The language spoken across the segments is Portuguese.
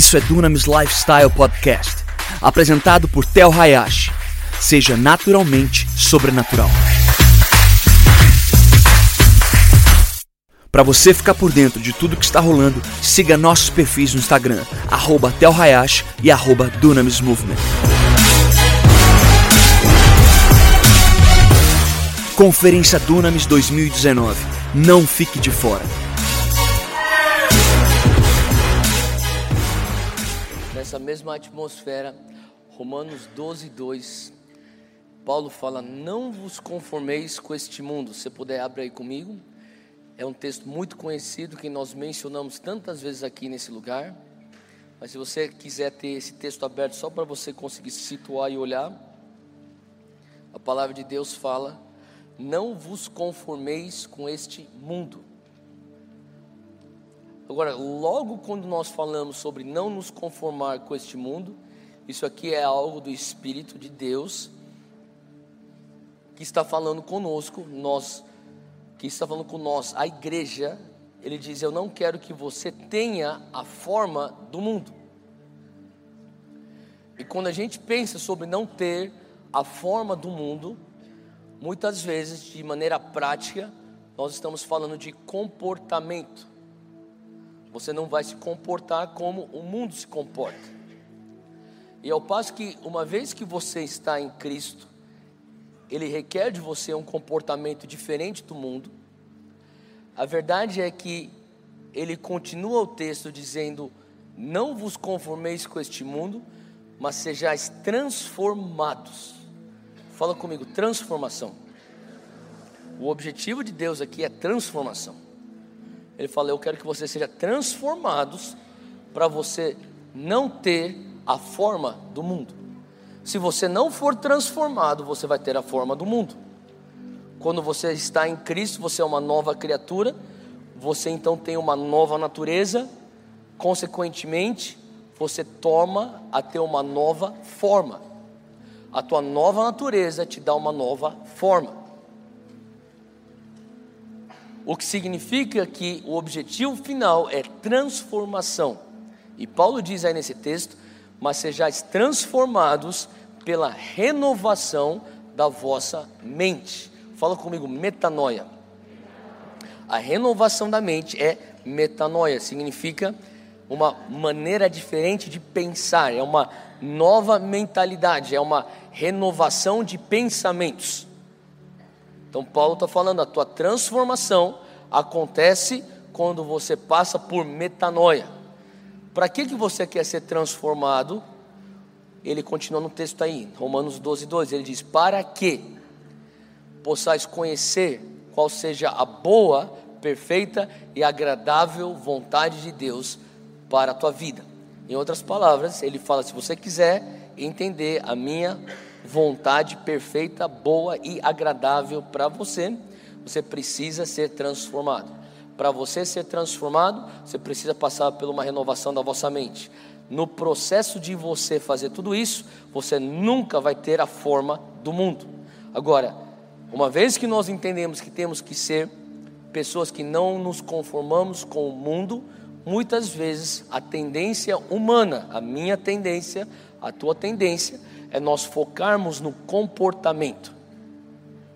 Isso é Dunamis Lifestyle Podcast, apresentado por Tel Hayashi. Seja naturalmente sobrenatural. Para você ficar por dentro de tudo que está rolando, siga nossos perfis no Instagram, arroba Hayashi e arroba Dunamis Movement. Conferência Dunamis 2019. Não fique de fora. Nessa mesma atmosfera, Romanos 12, 2, Paulo fala: Não vos conformeis com este mundo. Se puder, abre aí comigo. É um texto muito conhecido que nós mencionamos tantas vezes aqui nesse lugar. Mas se você quiser ter esse texto aberto só para você conseguir se situar e olhar, a palavra de Deus fala: Não vos conformeis com este mundo. Agora, logo quando nós falamos sobre não nos conformar com este mundo, isso aqui é algo do Espírito de Deus que está falando conosco, nós, que está falando com nós, a igreja, ele diz: Eu não quero que você tenha a forma do mundo. E quando a gente pensa sobre não ter a forma do mundo, muitas vezes, de maneira prática, nós estamos falando de comportamento. Você não vai se comportar como o mundo se comporta. E ao passo que, uma vez que você está em Cristo, Ele requer de você um comportamento diferente do mundo. A verdade é que ele continua o texto dizendo: Não vos conformeis com este mundo, mas sejais transformados. Fala comigo, transformação. O objetivo de Deus aqui é transformação. Ele fala: Eu quero que você seja transformados para você não ter a forma do mundo. Se você não for transformado, você vai ter a forma do mundo. Quando você está em Cristo, você é uma nova criatura, você então tem uma nova natureza, consequentemente, você toma a ter uma nova forma. A tua nova natureza te dá uma nova forma. O que significa que o objetivo final é transformação. E Paulo diz aí nesse texto: Mas sejais transformados pela renovação da vossa mente. Fala comigo, metanoia. A renovação da mente é metanoia, significa uma maneira diferente de pensar, é uma nova mentalidade, é uma renovação de pensamentos. Então, Paulo está falando, a tua transformação acontece quando você passa por metanoia. Para que, que você quer ser transformado? Ele continua no texto aí, Romanos 12, 2. Ele diz: Para que possais conhecer qual seja a boa, perfeita e agradável vontade de Deus para a tua vida. Em outras palavras, ele fala: se você quiser entender a minha vontade perfeita, boa e agradável para você, você precisa ser transformado. Para você ser transformado, você precisa passar por uma renovação da vossa mente. No processo de você fazer tudo isso, você nunca vai ter a forma do mundo. Agora, uma vez que nós entendemos que temos que ser pessoas que não nos conformamos com o mundo, muitas vezes a tendência humana, a minha tendência, a tua tendência, é nós focarmos no comportamento.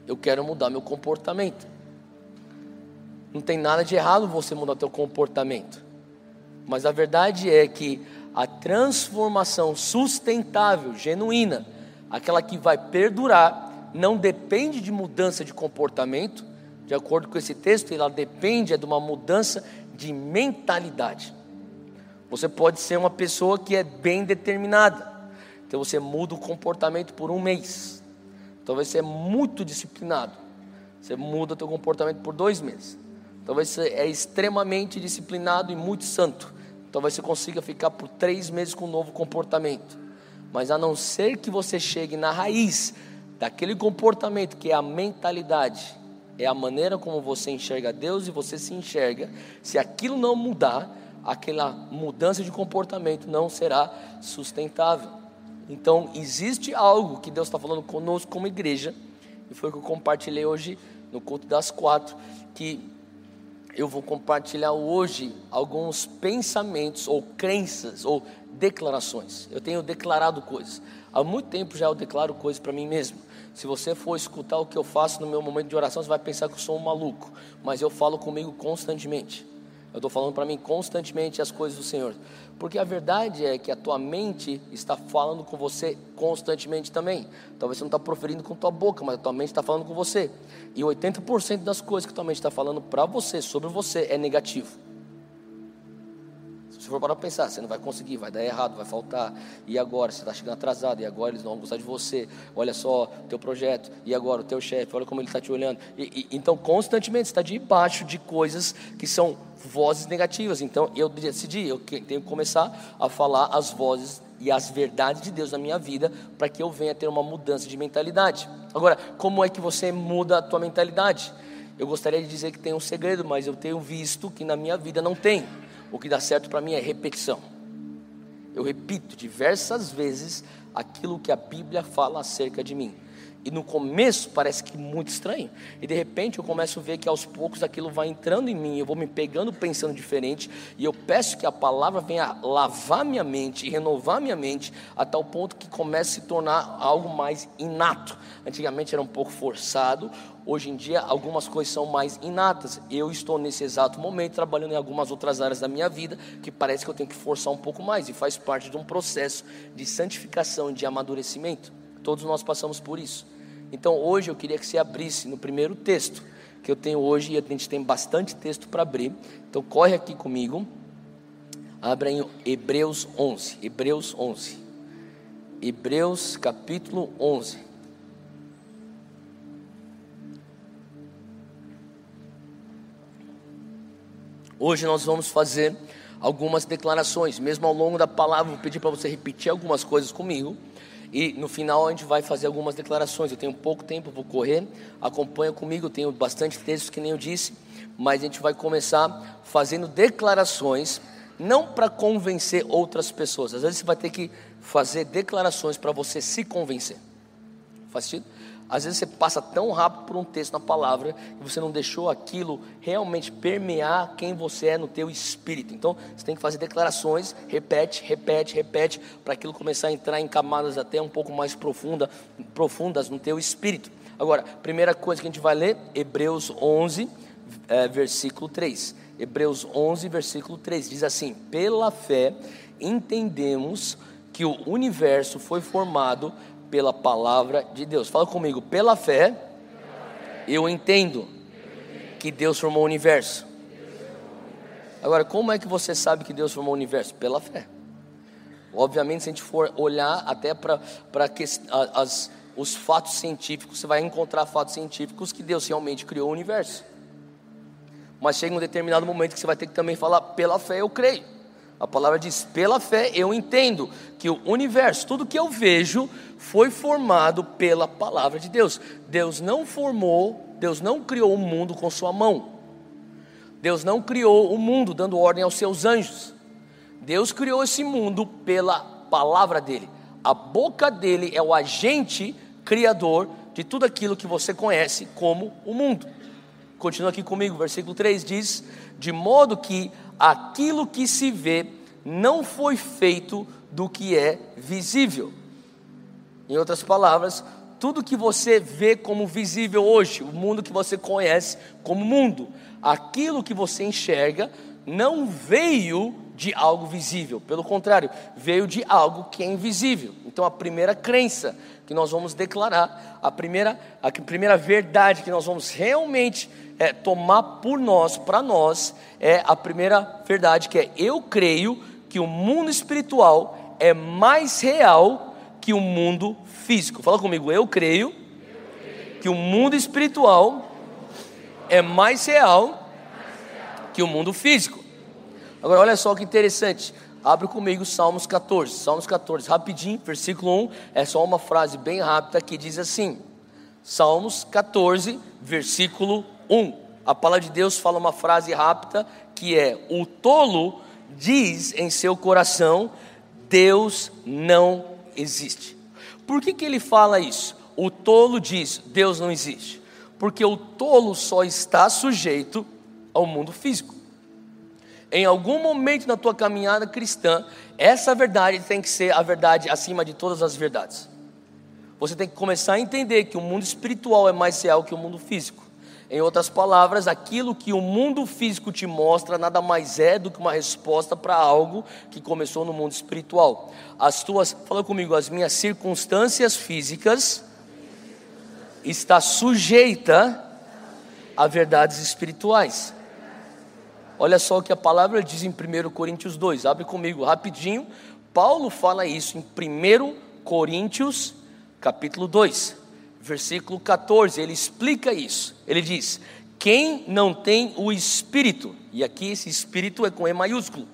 Eu quero mudar meu comportamento. Não tem nada de errado você mudar teu comportamento. Mas a verdade é que a transformação sustentável, genuína, aquela que vai perdurar, não depende de mudança de comportamento, de acordo com esse texto, ela depende de uma mudança de mentalidade. Você pode ser uma pessoa que é bem determinada, então você muda o comportamento por um mês. Talvez você é muito disciplinado, você muda o teu comportamento por dois meses. Talvez você é extremamente disciplinado e muito santo. Talvez você consiga ficar por três meses com um novo comportamento. Mas a não ser que você chegue na raiz daquele comportamento que é a mentalidade, é a maneira como você enxerga Deus e você se enxerga. Se aquilo não mudar, aquela mudança de comportamento não será sustentável. Então, existe algo que Deus está falando conosco como igreja, e foi o que eu compartilhei hoje no culto das quatro, que eu vou compartilhar hoje alguns pensamentos ou crenças ou declarações. Eu tenho declarado coisas. Há muito tempo já eu declaro coisas para mim mesmo. Se você for escutar o que eu faço no meu momento de oração, você vai pensar que eu sou um maluco, mas eu falo comigo constantemente. Eu estou falando para mim constantemente as coisas do Senhor. Porque a verdade é que a tua mente está falando com você constantemente também. Talvez você não está proferindo com tua boca, mas a tua mente está falando com você. E 80% das coisas que a tua mente está falando para você, sobre você, é negativo. Se for para pensar, você não vai conseguir, vai dar errado, vai faltar. E agora? Você está chegando atrasado, e agora eles não vão gostar de você. Olha só o teu projeto, e agora o teu chefe, olha como ele está te olhando. E, e, então, constantemente, você está debaixo de coisas que são vozes negativas. Então, eu decidi, eu tenho que começar a falar as vozes e as verdades de Deus na minha vida, para que eu venha ter uma mudança de mentalidade. Agora, como é que você muda a tua mentalidade? Eu gostaria de dizer que tem um segredo, mas eu tenho visto que na minha vida não tem. O que dá certo para mim é repetição. Eu repito diversas vezes aquilo que a Bíblia fala acerca de mim. E no começo parece que muito estranho. E de repente eu começo a ver que aos poucos aquilo vai entrando em mim, eu vou me pegando pensando diferente, e eu peço que a palavra venha lavar minha mente renovar minha mente a tal ponto que comece a se tornar algo mais inato. Antigamente era um pouco forçado, hoje em dia algumas coisas são mais inatas. Eu estou nesse exato momento trabalhando em algumas outras áreas da minha vida que parece que eu tenho que forçar um pouco mais e faz parte de um processo de santificação, de amadurecimento. Todos nós passamos por isso. Então hoje eu queria que você abrisse no primeiro texto que eu tenho hoje, e a gente tem bastante texto para abrir. Então corre aqui comigo. Abra em Hebreus 11. Hebreus 11. Hebreus capítulo 11. Hoje nós vamos fazer algumas declarações, mesmo ao longo da palavra, vou pedir para você repetir algumas coisas comigo. E no final a gente vai fazer algumas declarações. Eu tenho pouco tempo, vou correr. Acompanha comigo, tenho bastante textos que nem eu disse, mas a gente vai começar fazendo declarações, não para convencer outras pessoas. Às vezes você vai ter que fazer declarações para você se convencer. Faz sentido? Às vezes você passa tão rápido por um texto na palavra que você não deixou aquilo realmente permear quem você é no teu espírito. Então você tem que fazer declarações, repete, repete, repete, para aquilo começar a entrar em camadas até um pouco mais profunda, profundas no teu espírito. Agora, primeira coisa que a gente vai ler, Hebreus 11, é, versículo 3. Hebreus 11, versículo 3 diz assim: Pela fé entendemos que o universo foi formado pela palavra de Deus. Fala comigo, pela fé, eu entendo que Deus formou o universo. Agora, como é que você sabe que Deus formou o universo? Pela fé. Obviamente, se a gente for olhar até para os fatos científicos, você vai encontrar fatos científicos que Deus realmente criou o universo. Mas chega um determinado momento que você vai ter que também falar, pela fé eu creio. A palavra diz: pela fé eu entendo que o universo, tudo que eu vejo, foi formado pela palavra de Deus. Deus não formou, Deus não criou o mundo com sua mão. Deus não criou o mundo dando ordem aos seus anjos. Deus criou esse mundo pela palavra dele. A boca dele é o agente criador de tudo aquilo que você conhece como o mundo. Continua aqui comigo, versículo 3 diz: De modo que aquilo que se vê não foi feito do que é visível. Em outras palavras, tudo que você vê como visível hoje, o mundo que você conhece como mundo, aquilo que você enxerga não veio de algo visível, pelo contrário, veio de algo que é invisível. Então, a primeira crença que nós vamos declarar, a primeira, a primeira verdade que nós vamos realmente é, tomar por nós, para nós, é a primeira verdade que é: eu creio que o mundo espiritual é mais real que o mundo físico. Fala comigo, eu creio que o mundo espiritual é mais real que o mundo físico. Agora, olha só que interessante. Abre comigo Salmos 14. Salmos 14, rapidinho, versículo 1. É só uma frase bem rápida que diz assim: Salmos 14, versículo 1. A palavra de Deus fala uma frase rápida que é: O tolo diz em seu coração, Deus não existe. Por que, que ele fala isso? O tolo diz, Deus não existe. Porque o tolo só está sujeito ao mundo físico. Em algum momento na tua caminhada cristã, essa verdade tem que ser a verdade acima de todas as verdades. Você tem que começar a entender que o mundo espiritual é mais real que o mundo físico. Em outras palavras, aquilo que o mundo físico te mostra nada mais é do que uma resposta para algo que começou no mundo espiritual. As tuas, fala comigo, as minhas circunstâncias físicas está sujeita a verdades espirituais. Olha só o que a palavra diz em 1 Coríntios 2. Abre comigo rapidinho. Paulo fala isso em 1 Coríntios capítulo 2 versículo 14, ele explica isso. Ele diz: Quem não tem o Espírito, e aqui esse Espírito é com E maiúsculo.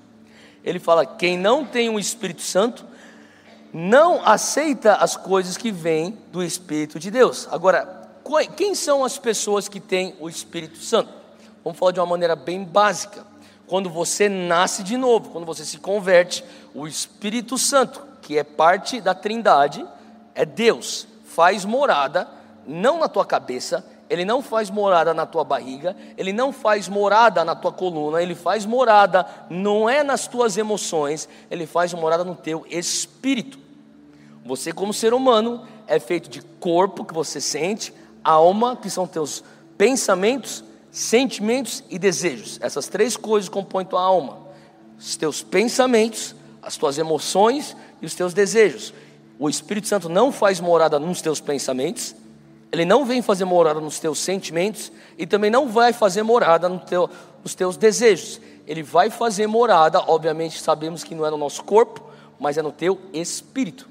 Ele fala: Quem não tem o Espírito Santo, não aceita as coisas que vêm do Espírito de Deus. Agora, quem são as pessoas que têm o Espírito Santo? Vamos falar de uma maneira bem básica. Quando você nasce de novo, quando você se converte, o Espírito Santo, que é parte da Trindade, é Deus faz morada não na tua cabeça, ele não faz morada na tua barriga, ele não faz morada na tua coluna, ele faz morada não é nas tuas emoções, ele faz morada no teu espírito. Você, como ser humano, é feito de corpo que você sente, alma, que são teus pensamentos, sentimentos e desejos. Essas três coisas compõem tua alma: os teus pensamentos, as tuas emoções e os teus desejos o Espírito Santo não faz morada nos teus pensamentos, ele não vem fazer morada nos teus sentimentos e também não vai fazer morada no teu, nos teus desejos. Ele vai fazer morada, obviamente sabemos que não é no nosso corpo, mas é no teu espírito.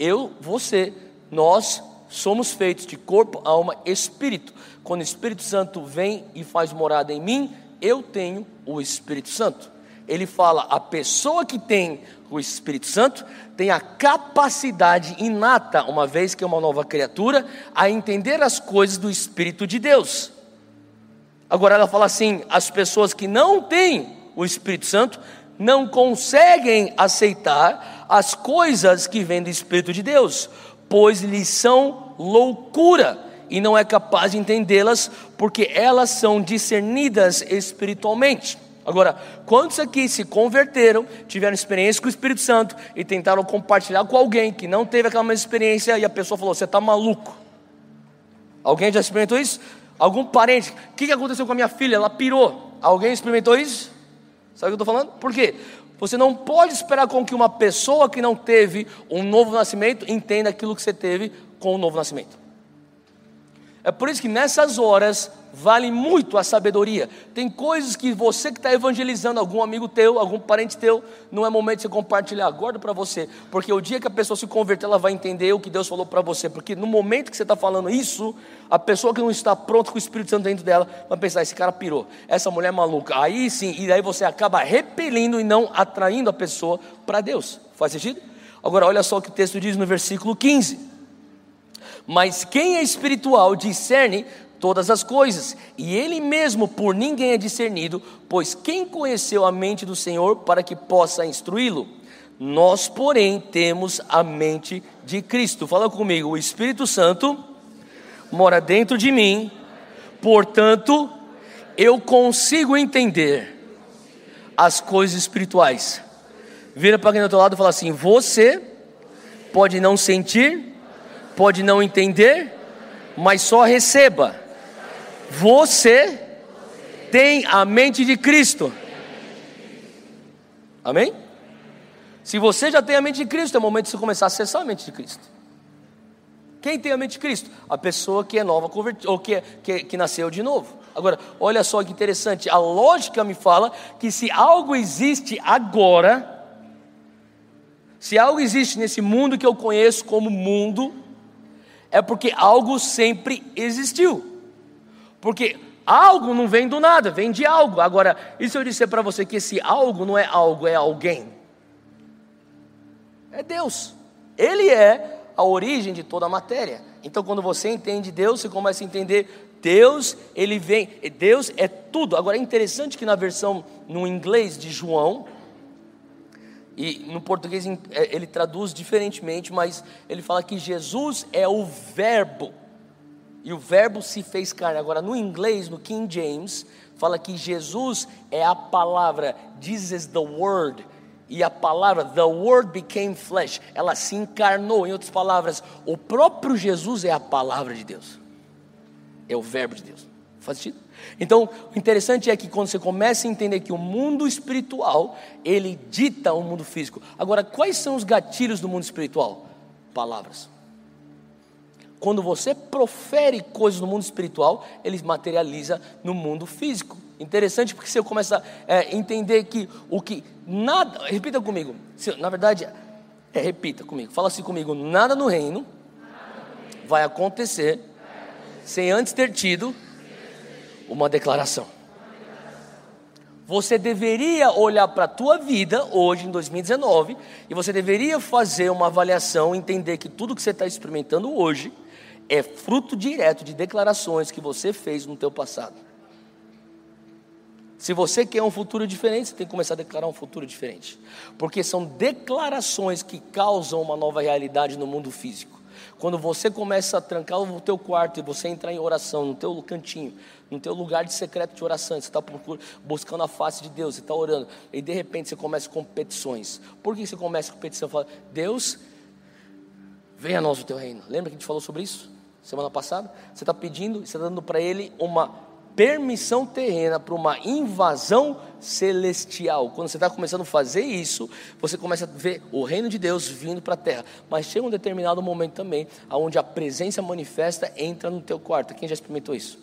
Eu, você, nós somos feitos de corpo, alma, espírito. Quando o Espírito Santo vem e faz morada em mim, eu tenho o Espírito Santo. Ele fala: a pessoa que tem o Espírito Santo tem a capacidade inata, uma vez que é uma nova criatura, a entender as coisas do Espírito de Deus. Agora ela fala assim: as pessoas que não têm o Espírito Santo não conseguem aceitar as coisas que vêm do Espírito de Deus, pois lhes são loucura e não é capaz de entendê-las, porque elas são discernidas espiritualmente. Agora, quantos aqui se converteram, tiveram experiência com o Espírito Santo e tentaram compartilhar com alguém que não teve aquela mesma experiência e a pessoa falou: Você está maluco? Alguém já experimentou isso? Algum parente? O que aconteceu com a minha filha? Ela pirou. Alguém experimentou isso? Sabe o que eu estou falando? Por quê? Você não pode esperar com que uma pessoa que não teve um novo nascimento entenda aquilo que você teve com o novo nascimento. É por isso que nessas horas vale muito a sabedoria. Tem coisas que você que está evangelizando algum amigo teu, algum parente teu, não é momento de você compartilhar. Guarda para você, porque o dia que a pessoa se converter, ela vai entender o que Deus falou para você. Porque no momento que você está falando isso, a pessoa que não está pronta com o Espírito Santo dentro dela vai pensar: esse cara pirou, essa mulher é maluca. Aí sim, e aí você acaba repelindo e não atraindo a pessoa para Deus. Faz sentido? Agora, olha só o que o texto diz no versículo 15. Mas quem é espiritual discerne todas as coisas, e ele mesmo por ninguém é discernido, pois quem conheceu a mente do Senhor para que possa instruí-lo? Nós, porém, temos a mente de Cristo. Fala comigo, o Espírito Santo mora dentro de mim, portanto, eu consigo entender as coisas espirituais. Vira para quem do outro lado e fala assim: Você pode não sentir, pode não entender, mas só receba. Você tem a mente de Cristo. Amém? Se você já tem a mente de Cristo, é o momento de você começar a acessar a mente de Cristo. Quem tem a mente de Cristo? A pessoa que é nova, ou que, é, que, que nasceu de novo. Agora, olha só que interessante, a lógica me fala que se algo existe agora, se algo existe nesse mundo que eu conheço como mundo, é porque algo sempre existiu. Porque algo não vem do nada, vem de algo. Agora, e se eu disser para você que esse algo não é algo, é alguém? É Deus. Ele é a origem de toda a matéria. Então, quando você entende Deus, você começa a entender Deus, ele vem, Deus é tudo. Agora é interessante que na versão no inglês de João, e no português é, ele traduz diferentemente, mas ele fala que Jesus é o Verbo. E o Verbo se fez carne. Agora, no inglês, no King James, fala que Jesus é a palavra, Jesus is the word. E a palavra, the word became flesh, ela se encarnou. Em outras palavras, o próprio Jesus é a palavra de Deus, é o verbo de Deus. Faz sentido? Então, o interessante é que quando você começa a entender que o mundo espiritual, ele dita o mundo físico. Agora, quais são os gatilhos do mundo espiritual? Palavras. Quando você profere coisas no mundo espiritual, ele materializa no mundo físico. Interessante porque você começa a é, entender que o que nada, repita comigo. Na verdade, é, repita comigo. Fala assim comigo: nada no reino vai acontecer sem antes ter tido uma declaração. Você deveria olhar para a tua vida hoje, em 2019, e você deveria fazer uma avaliação, entender que tudo que você está experimentando hoje é fruto direto de declarações que você fez no teu passado. Se você quer um futuro diferente, você tem que começar a declarar um futuro diferente. Porque são declarações que causam uma nova realidade no mundo físico. Quando você começa a trancar o teu quarto e você entrar em oração, no teu cantinho, no teu lugar de secreto de oração, você está buscando a face de Deus, você está orando, e de repente você começa com petições. Por que você começa com petição? Fala, Deus, venha a nós o teu reino. Lembra que a gente falou sobre isso? Semana passada? Você está pedindo, você está dando para ele uma permissão terrena para uma invasão celestial. Quando você está começando a fazer isso, você começa a ver o reino de Deus vindo para a terra. Mas chega um determinado momento também, onde a presença manifesta entra no teu quarto. Quem já experimentou isso?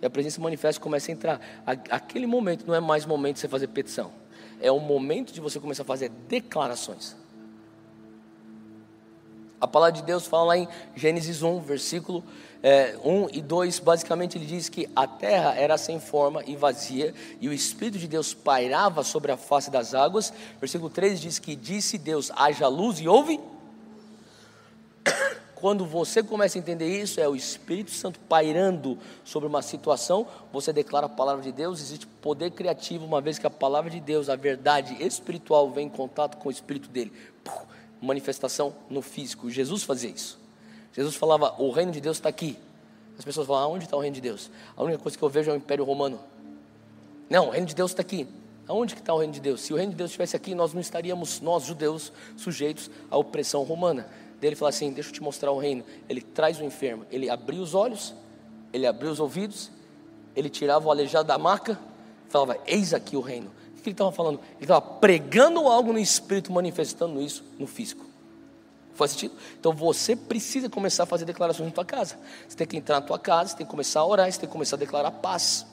E a presença manifesta começa a entrar. Aquele momento não é mais momento de você fazer petição. É o momento de você começar a fazer declarações. A palavra de Deus fala lá em Gênesis 1, versículo é, 1 e 2, basicamente ele diz que a terra era sem forma e vazia, e o Espírito de Deus pairava sobre a face das águas. Versículo 3 diz que disse Deus: haja luz e houve. Quando você começa a entender isso, é o Espírito Santo pairando sobre uma situação, você declara a palavra de Deus, existe poder criativo, uma vez que a palavra de Deus, a verdade espiritual, vem em contato com o Espírito dele. Manifestação no físico. Jesus fazia isso. Jesus falava: o reino de Deus está aqui. As pessoas falam: aonde está o reino de Deus? A única coisa que eu vejo é o Império Romano. Não, o reino de Deus está aqui. Aonde que está o reino de Deus? Se o reino de Deus estivesse aqui, nós não estaríamos, nós judeus, sujeitos à opressão romana. Daí ele fala assim: Deixa eu te mostrar o reino. Ele traz o enfermo, ele abriu os olhos, ele abriu os ouvidos, ele tirava o aleijado da maca, falava: Eis aqui o reino. O que ele estava falando? Ele estava pregando algo no espírito, manifestando isso no físico. Faz sentido? Então você precisa começar a fazer declarações na tua casa. Você tem que entrar na tua casa, você tem que começar a orar, você tem que começar a declarar paz.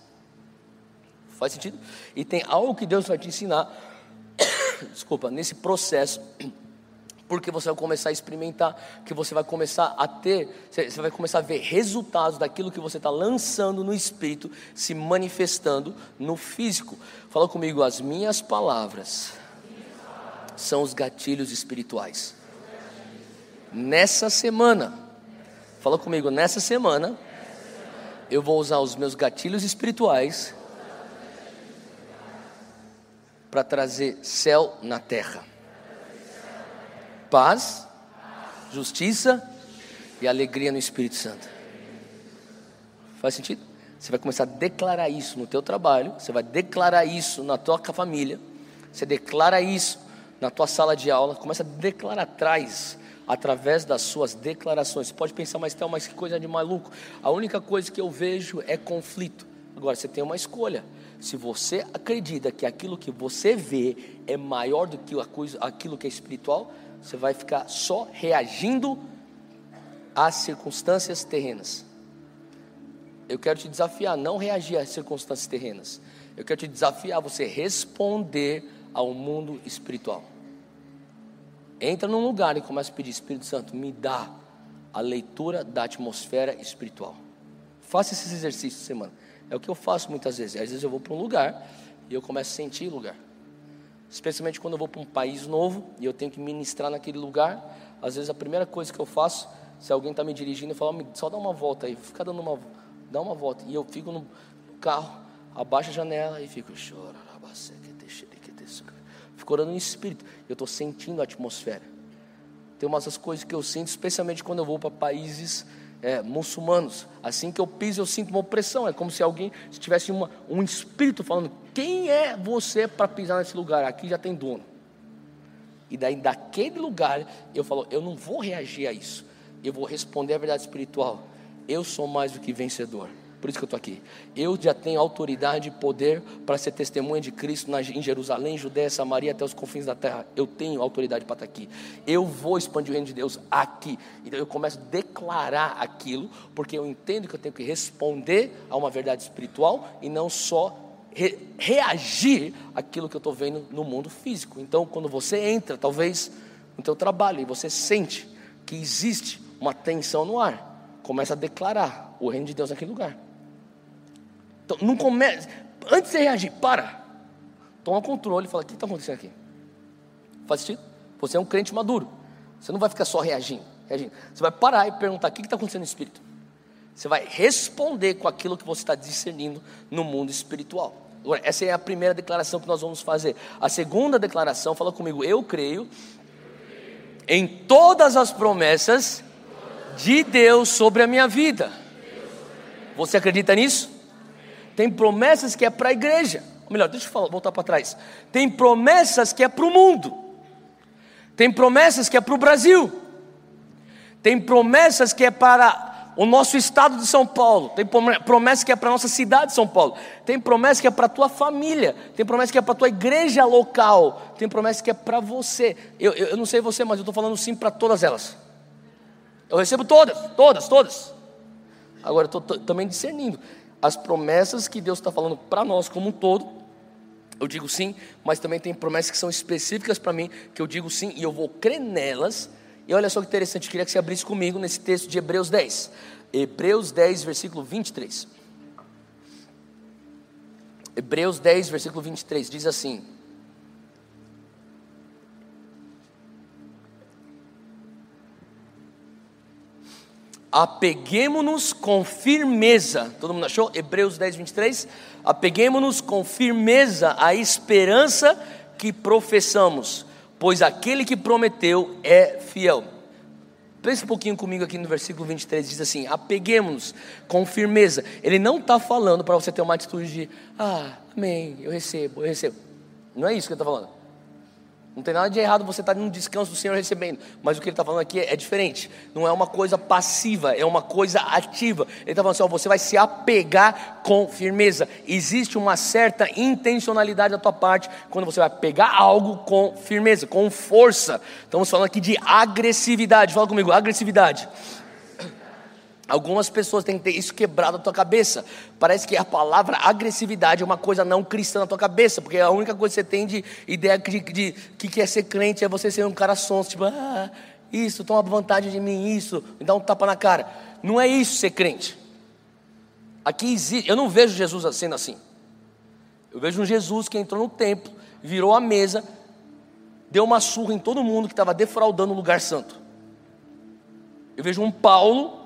Faz sentido? E tem algo que Deus vai te ensinar, desculpa, nesse processo, porque você vai começar a experimentar, que você vai começar a ter, você vai começar a ver resultados daquilo que você está lançando no espírito, se manifestando no físico. Fala comigo, as minhas palavras são os gatilhos espirituais nessa semana, fala comigo, nessa semana, eu vou usar os meus gatilhos espirituais para trazer céu na terra, paz, justiça e alegria no Espírito Santo. Faz sentido? Você vai começar a declarar isso no teu trabalho, você vai declarar isso na tua família, você declara isso na tua sala de aula, começa a declarar, traz através das suas declarações. Você pode pensar, mas tem mas que coisa de maluco. A única coisa que eu vejo é conflito. Agora você tem uma escolha. Se você acredita que aquilo que você vê é maior do que aquilo que é espiritual, você vai ficar só reagindo às circunstâncias terrenas. Eu quero te desafiar a não reagir às circunstâncias terrenas. Eu quero te desafiar a você responder ao mundo espiritual. Entra num lugar e começa a pedir, Espírito Santo, me dá a leitura da atmosfera espiritual. Faça esses exercícios semana. É o que eu faço muitas vezes. Às vezes eu vou para um lugar e eu começo a sentir o lugar. Especialmente quando eu vou para um país novo e eu tenho que ministrar naquele lugar. Às vezes a primeira coisa que eu faço, se alguém está me dirigindo, eu falo, só dá uma volta aí, fica dando uma, dá uma volta. E eu fico no carro, abaixo a janela e fico, chora, Fico orando em espírito. Eu estou sentindo a atmosfera. Tem umas coisas que eu sinto, especialmente quando eu vou para países é, muçulmanos. Assim que eu piso, eu sinto uma opressão. É como se alguém se tivesse uma, um espírito falando: quem é você para pisar nesse lugar? Aqui já tem dono. E daí, daquele lugar, eu falo: eu não vou reagir a isso. Eu vou responder a verdade espiritual. Eu sou mais do que vencedor. Por isso que eu estou aqui. Eu já tenho autoridade e poder para ser testemunha de Cristo em Jerusalém, Judéia, Samaria, até os confins da terra. Eu tenho autoridade para estar aqui. Eu vou expandir o reino de Deus aqui. Então eu começo a declarar aquilo, porque eu entendo que eu tenho que responder a uma verdade espiritual e não só re reagir àquilo que eu estou vendo no mundo físico. Então, quando você entra, talvez no teu trabalho, e você sente que existe uma tensão no ar, começa a declarar o reino de Deus naquele lugar. Então, não comece. Antes de você reagir, para. Toma controle e fala: o que está acontecendo aqui? Faz sentido? Você é um crente maduro. Você não vai ficar só reagindo. reagindo. Você vai parar e perguntar: o que está acontecendo no espírito? Você vai responder com aquilo que você está discernindo no mundo espiritual. Agora, essa é a primeira declaração que nós vamos fazer. A segunda declaração, fala comigo: eu creio em todas as promessas de Deus sobre a minha vida. Você acredita nisso? Tem promessas que é para a igreja. Ou melhor, deixa eu voltar para trás. Tem promessas que é para o mundo. Tem promessas que é para o Brasil. Tem promessas que é para o nosso estado de São Paulo. Tem promessa que é para a nossa cidade de São Paulo. Tem promessa que é para a tua família. Tem promessa que é para a tua igreja local. Tem promessa que é para você. Eu, eu, eu, não sei você, mas eu estou falando sim para todas elas. Eu recebo todas, todas, todas. Agora eu estou também discernindo as promessas que Deus está falando para nós como um todo, eu digo sim, mas também tem promessas que são específicas para mim, que eu digo sim, e eu vou crer nelas. E olha só que interessante, queria que você abrisse comigo nesse texto de Hebreus 10. Hebreus 10, versículo 23. Hebreus 10, versículo 23, diz assim: apeguemos-nos com firmeza. Todo mundo achou? Hebreus 10, 23. Apeguemos-nos com firmeza à esperança que professamos, pois aquele que prometeu é fiel. Pense um pouquinho comigo aqui no versículo 23, diz assim: apeguemos-nos com firmeza. Ele não está falando para você ter uma atitude de, ah, amém, eu recebo, eu recebo. Não é isso que ele está falando. Não tem nada de errado você estar tá num descanso do Senhor recebendo, mas o que ele está falando aqui é, é, diferente. Não é uma coisa passiva, é uma coisa ativa. Ele está falando assim: ó, você vai se apegar com firmeza. Existe uma certa intencionalidade da tua parte quando você vai pegar algo com firmeza, com força. Estamos falando aqui de agressividade. Fala comigo, agressividade. Algumas pessoas têm que ter isso quebrado na tua cabeça. Parece que a palavra agressividade é uma coisa não cristã na tua cabeça, porque a única coisa que você tem de ideia de, de, que quer ser crente é você ser um cara sonso, tipo, ah, isso, toma vantagem de mim, isso, me dá um tapa na cara. Não é isso ser crente. Aqui existe, eu não vejo Jesus sendo assim. Eu vejo um Jesus que entrou no templo, virou a mesa, deu uma surra em todo mundo que estava defraudando o lugar santo. Eu vejo um Paulo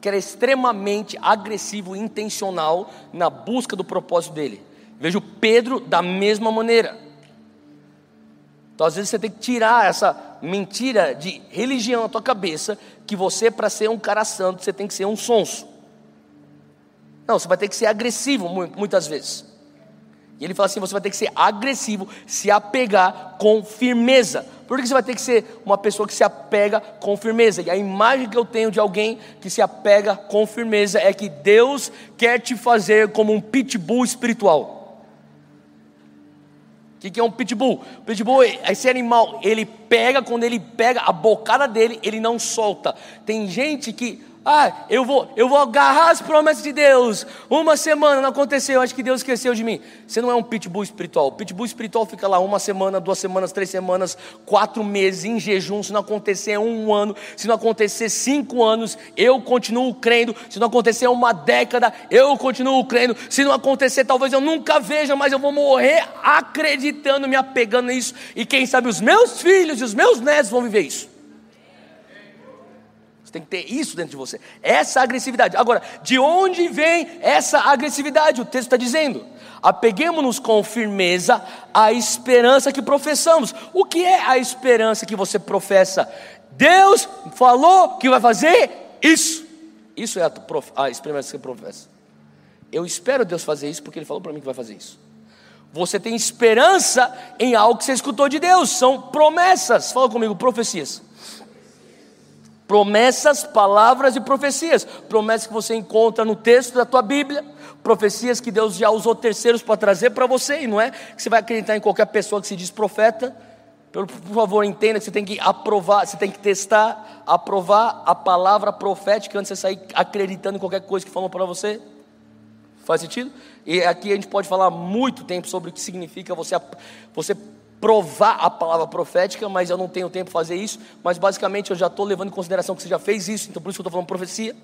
que era extremamente agressivo e intencional na busca do propósito dele. Vejo Pedro da mesma maneira. Então, às vezes, você tem que tirar essa mentira de religião na tua cabeça, que você, para ser um cara santo, você tem que ser um sonso. Não, você vai ter que ser agressivo muitas vezes. E ele fala assim: você vai ter que ser agressivo, se apegar com firmeza. Por que você vai ter que ser uma pessoa que se apega com firmeza? E a imagem que eu tenho de alguém que se apega com firmeza é que Deus quer te fazer como um pitbull espiritual. O que, que é um pitbull? Pitbull, esse animal, ele pega, quando ele pega a bocada dele, ele não solta. Tem gente que ah, eu vou, eu vou agarrar as promessas de Deus. Uma semana não aconteceu, acho que Deus esqueceu de mim. Você não é um pitbull espiritual. O pitbull espiritual fica lá uma semana, duas semanas, três semanas, quatro meses em jejum. Se não acontecer um ano, se não acontecer cinco anos, eu continuo crendo. Se não acontecer uma década, eu continuo crendo. Se não acontecer, talvez eu nunca veja, mas eu vou morrer acreditando, me apegando nisso. E quem sabe os meus filhos e os meus netos vão viver isso. Você tem que ter isso dentro de você, essa agressividade. Agora, de onde vem essa agressividade? O texto está dizendo: apeguemos-nos com firmeza à esperança que professamos. O que é a esperança que você professa? Deus falou que vai fazer isso. Isso é a, prof, a experiência que professa. Eu espero Deus fazer isso porque Ele falou para mim que vai fazer isso. Você tem esperança em algo que você escutou de Deus, são promessas. Fala comigo, profecias. Promessas, palavras e profecias. Promessas que você encontra no texto da tua Bíblia, profecias que Deus já usou terceiros para trazer para você, e não é que você vai acreditar em qualquer pessoa que se diz profeta. Por favor, entenda que você tem que aprovar, você tem que testar, aprovar a palavra profética antes de você sair acreditando em qualquer coisa que falam para você. Faz sentido? E aqui a gente pode falar muito tempo sobre o que significa você, você provar a palavra profética, mas eu não tenho tempo para fazer isso. Mas basicamente eu já estou levando em consideração que você já fez isso, então por isso que eu estou falando profecia.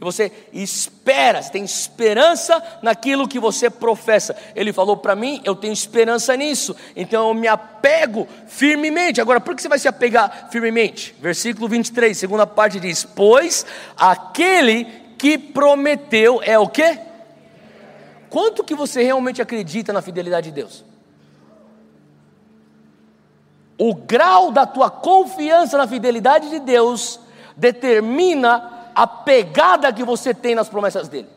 E você espera, você tem esperança naquilo que você professa. Ele falou para mim, eu tenho esperança nisso, então eu me apego firmemente. Agora, por que você vai se apegar firmemente? Versículo 23, segunda parte diz: Pois aquele que prometeu é o que? Quanto que você realmente acredita na fidelidade de Deus? O grau da tua confiança na fidelidade de Deus determina a pegada que você tem nas promessas dele.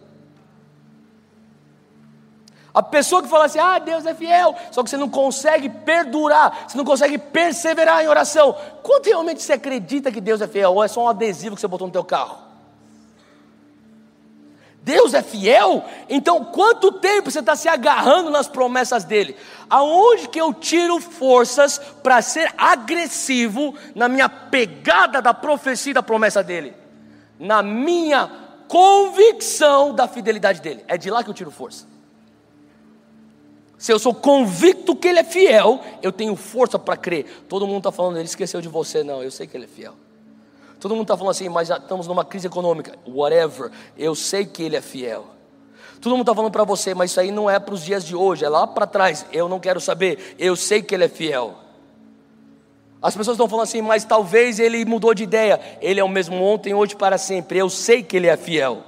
A pessoa que fala assim, ah, Deus é fiel, só que você não consegue perdurar, você não consegue perseverar em oração. Quanto realmente você acredita que Deus é fiel? Ou é só um adesivo que você botou no teu carro? Deus é fiel? Então, quanto tempo você está se agarrando nas promessas dele? Aonde que eu tiro forças para ser agressivo na minha pegada da profecia e da promessa dele? Na minha convicção da fidelidade dele. É de lá que eu tiro força. Se eu sou convicto que ele é fiel, eu tenho força para crer. Todo mundo está falando, ele esqueceu de você. Não, eu sei que ele é fiel. Todo mundo está falando assim, mas estamos numa crise econômica. Whatever, eu sei que Ele é fiel. Todo mundo está falando para você, mas isso aí não é para os dias de hoje, é lá para trás. Eu não quero saber, eu sei que Ele é fiel. As pessoas estão falando assim, mas talvez Ele mudou de ideia. Ele é o mesmo ontem, hoje, para sempre. Eu sei que Ele é fiel.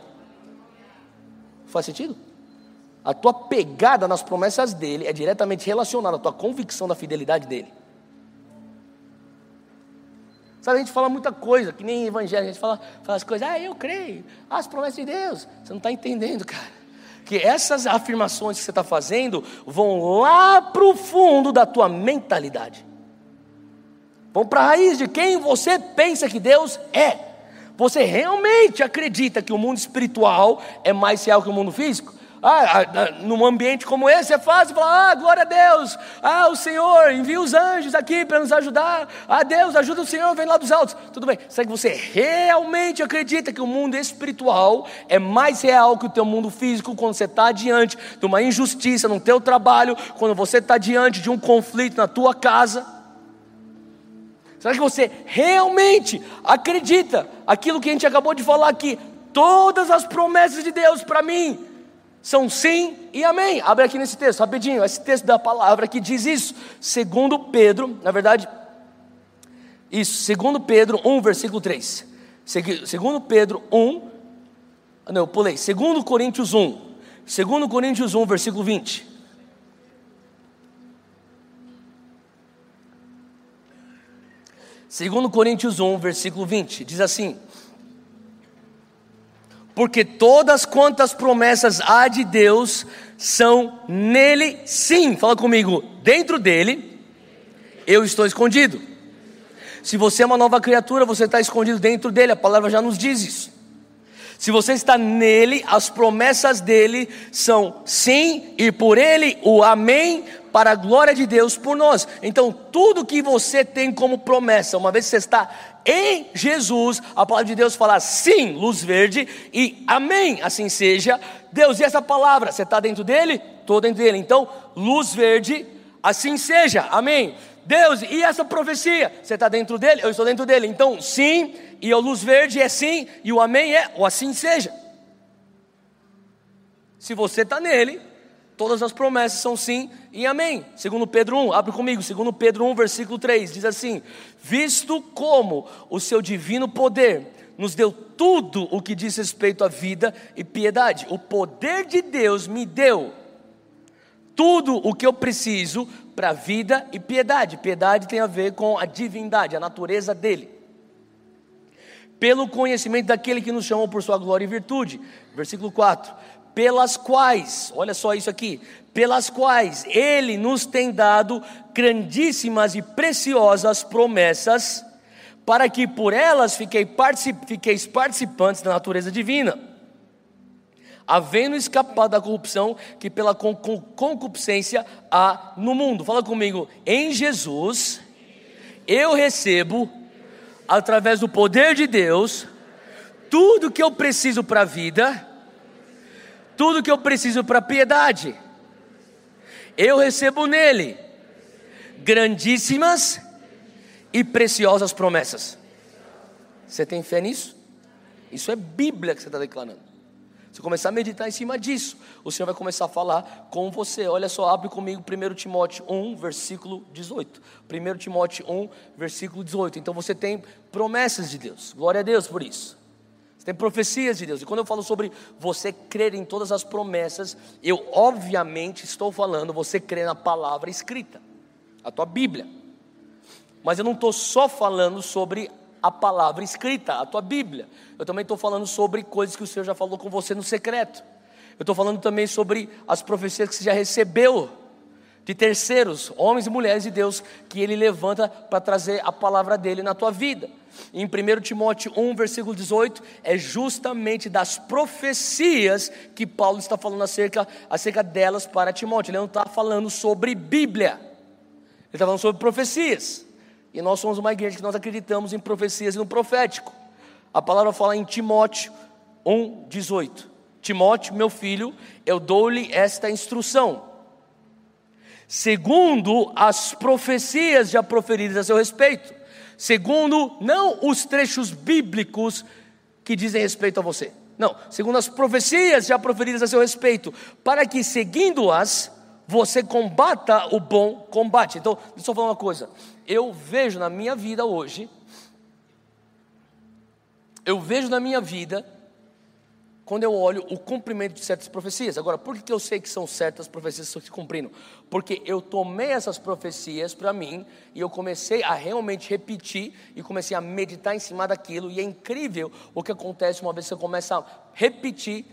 Faz sentido? A tua pegada nas promessas dele é diretamente relacionada à tua convicção da fidelidade dele. Sabe, a gente fala muita coisa, que nem evangelho, a gente fala, fala as coisas, ah, eu creio, ah, as promessas de Deus. Você não está entendendo, cara. Que essas afirmações que você está fazendo vão lá para o fundo da tua mentalidade. Vão para a raiz de quem você pensa que Deus é. Você realmente acredita que o mundo espiritual é mais real que o mundo físico? Ah, ah, num ambiente como esse é fácil falar: ah, glória a Deus, ah, o Senhor envia os anjos aqui para nos ajudar, ah, Deus ajuda o Senhor, vem lá dos altos. Tudo bem, será que você realmente acredita que o mundo espiritual é mais real que o teu mundo físico quando você está diante de uma injustiça no teu trabalho, quando você está diante de um conflito na tua casa? Será que você realmente acredita aquilo que a gente acabou de falar aqui? Todas as promessas de Deus para mim são sim e amém. Abre aqui nesse texto, rapidinho, esse texto da palavra que diz isso. Segundo Pedro, na verdade, isso, segundo Pedro 1, versículo 3. Segundo Pedro 1, não, eu pulei. Segundo Coríntios 1. Segundo Coríntios 1, versículo 20. Segundo Coríntios 1, versículo 20, diz assim: porque todas quantas promessas há de Deus são nele, sim, fala comigo, dentro dele, eu estou escondido. Se você é uma nova criatura, você está escondido dentro dele, a palavra já nos diz isso. Se você está nele, as promessas dele são sim, e por ele o amém, para a glória de Deus por nós. Então, tudo que você tem como promessa, uma vez que você está em Jesus, a palavra de Deus fala sim, luz verde, e amém, assim seja. Deus, e essa palavra, você está dentro dele? Estou dentro dele. Então, luz verde, assim seja, amém. Deus, e essa profecia? Você está dentro dele? Eu estou dentro dele. Então, sim, e a luz verde é sim, e o amém é o assim seja. Se você está nele, Todas as promessas são sim e amém. Segundo Pedro 1, abre comigo, segundo Pedro 1, versículo 3, diz assim: Visto como o seu divino poder nos deu tudo o que diz respeito à vida e piedade. O poder de Deus me deu tudo o que eu preciso para vida e piedade. Piedade tem a ver com a divindade, a natureza dele. pelo conhecimento daquele que nos chamou por sua glória e virtude. Versículo 4. Pelas quais, olha só isso aqui, pelas quais ele nos tem dado grandíssimas e preciosas promessas, para que por elas fiquei particip, fiqueis participantes da natureza divina, havendo escapado da corrupção que pela concupiscência há no mundo. Fala comigo, em Jesus eu recebo através do poder de Deus, tudo que eu preciso para a vida, tudo que eu preciso para piedade, eu recebo nele grandíssimas e preciosas promessas. Você tem fé nisso? Isso é Bíblia que você está declarando. Você começar a meditar em cima disso, o Senhor vai começar a falar com você. Olha só, abre comigo 1 Timóteo 1, versículo 18. 1 Timóteo 1, versículo 18. Então você tem promessas de Deus. Glória a Deus por isso. Tem profecias de Deus. E quando eu falo sobre você crer em todas as promessas, eu obviamente estou falando você crer na palavra escrita, a tua Bíblia. Mas eu não estou só falando sobre a palavra escrita, a tua Bíblia. Eu também estou falando sobre coisas que o Senhor já falou com você no secreto. Eu estou falando também sobre as profecias que você já recebeu de terceiros, homens e mulheres de Deus, que Ele levanta para trazer a palavra dele na tua vida. Em 1 Timóteo 1, versículo 18, é justamente das profecias que Paulo está falando acerca, acerca delas para Timóteo. Ele não está falando sobre Bíblia, ele está falando sobre profecias. E nós somos uma igreja que nós acreditamos em profecias e no profético. A palavra fala em Timóteo 1:18. Timóteo, meu filho, eu dou-lhe esta instrução. Segundo as profecias já proferidas a seu respeito, segundo não os trechos bíblicos que dizem respeito a você. Não, segundo as profecias já proferidas a seu respeito, para que seguindo-as você combata o bom combate. Então, deixa eu falar uma coisa. Eu vejo na minha vida hoje, eu vejo na minha vida, quando eu olho o cumprimento de certas profecias. Agora, por que eu sei que são certas profecias que estão se cumprindo? Porque eu tomei essas profecias para mim e eu comecei a realmente repetir e comecei a meditar em cima daquilo. E é incrível o que acontece uma vez que você começa a repetir,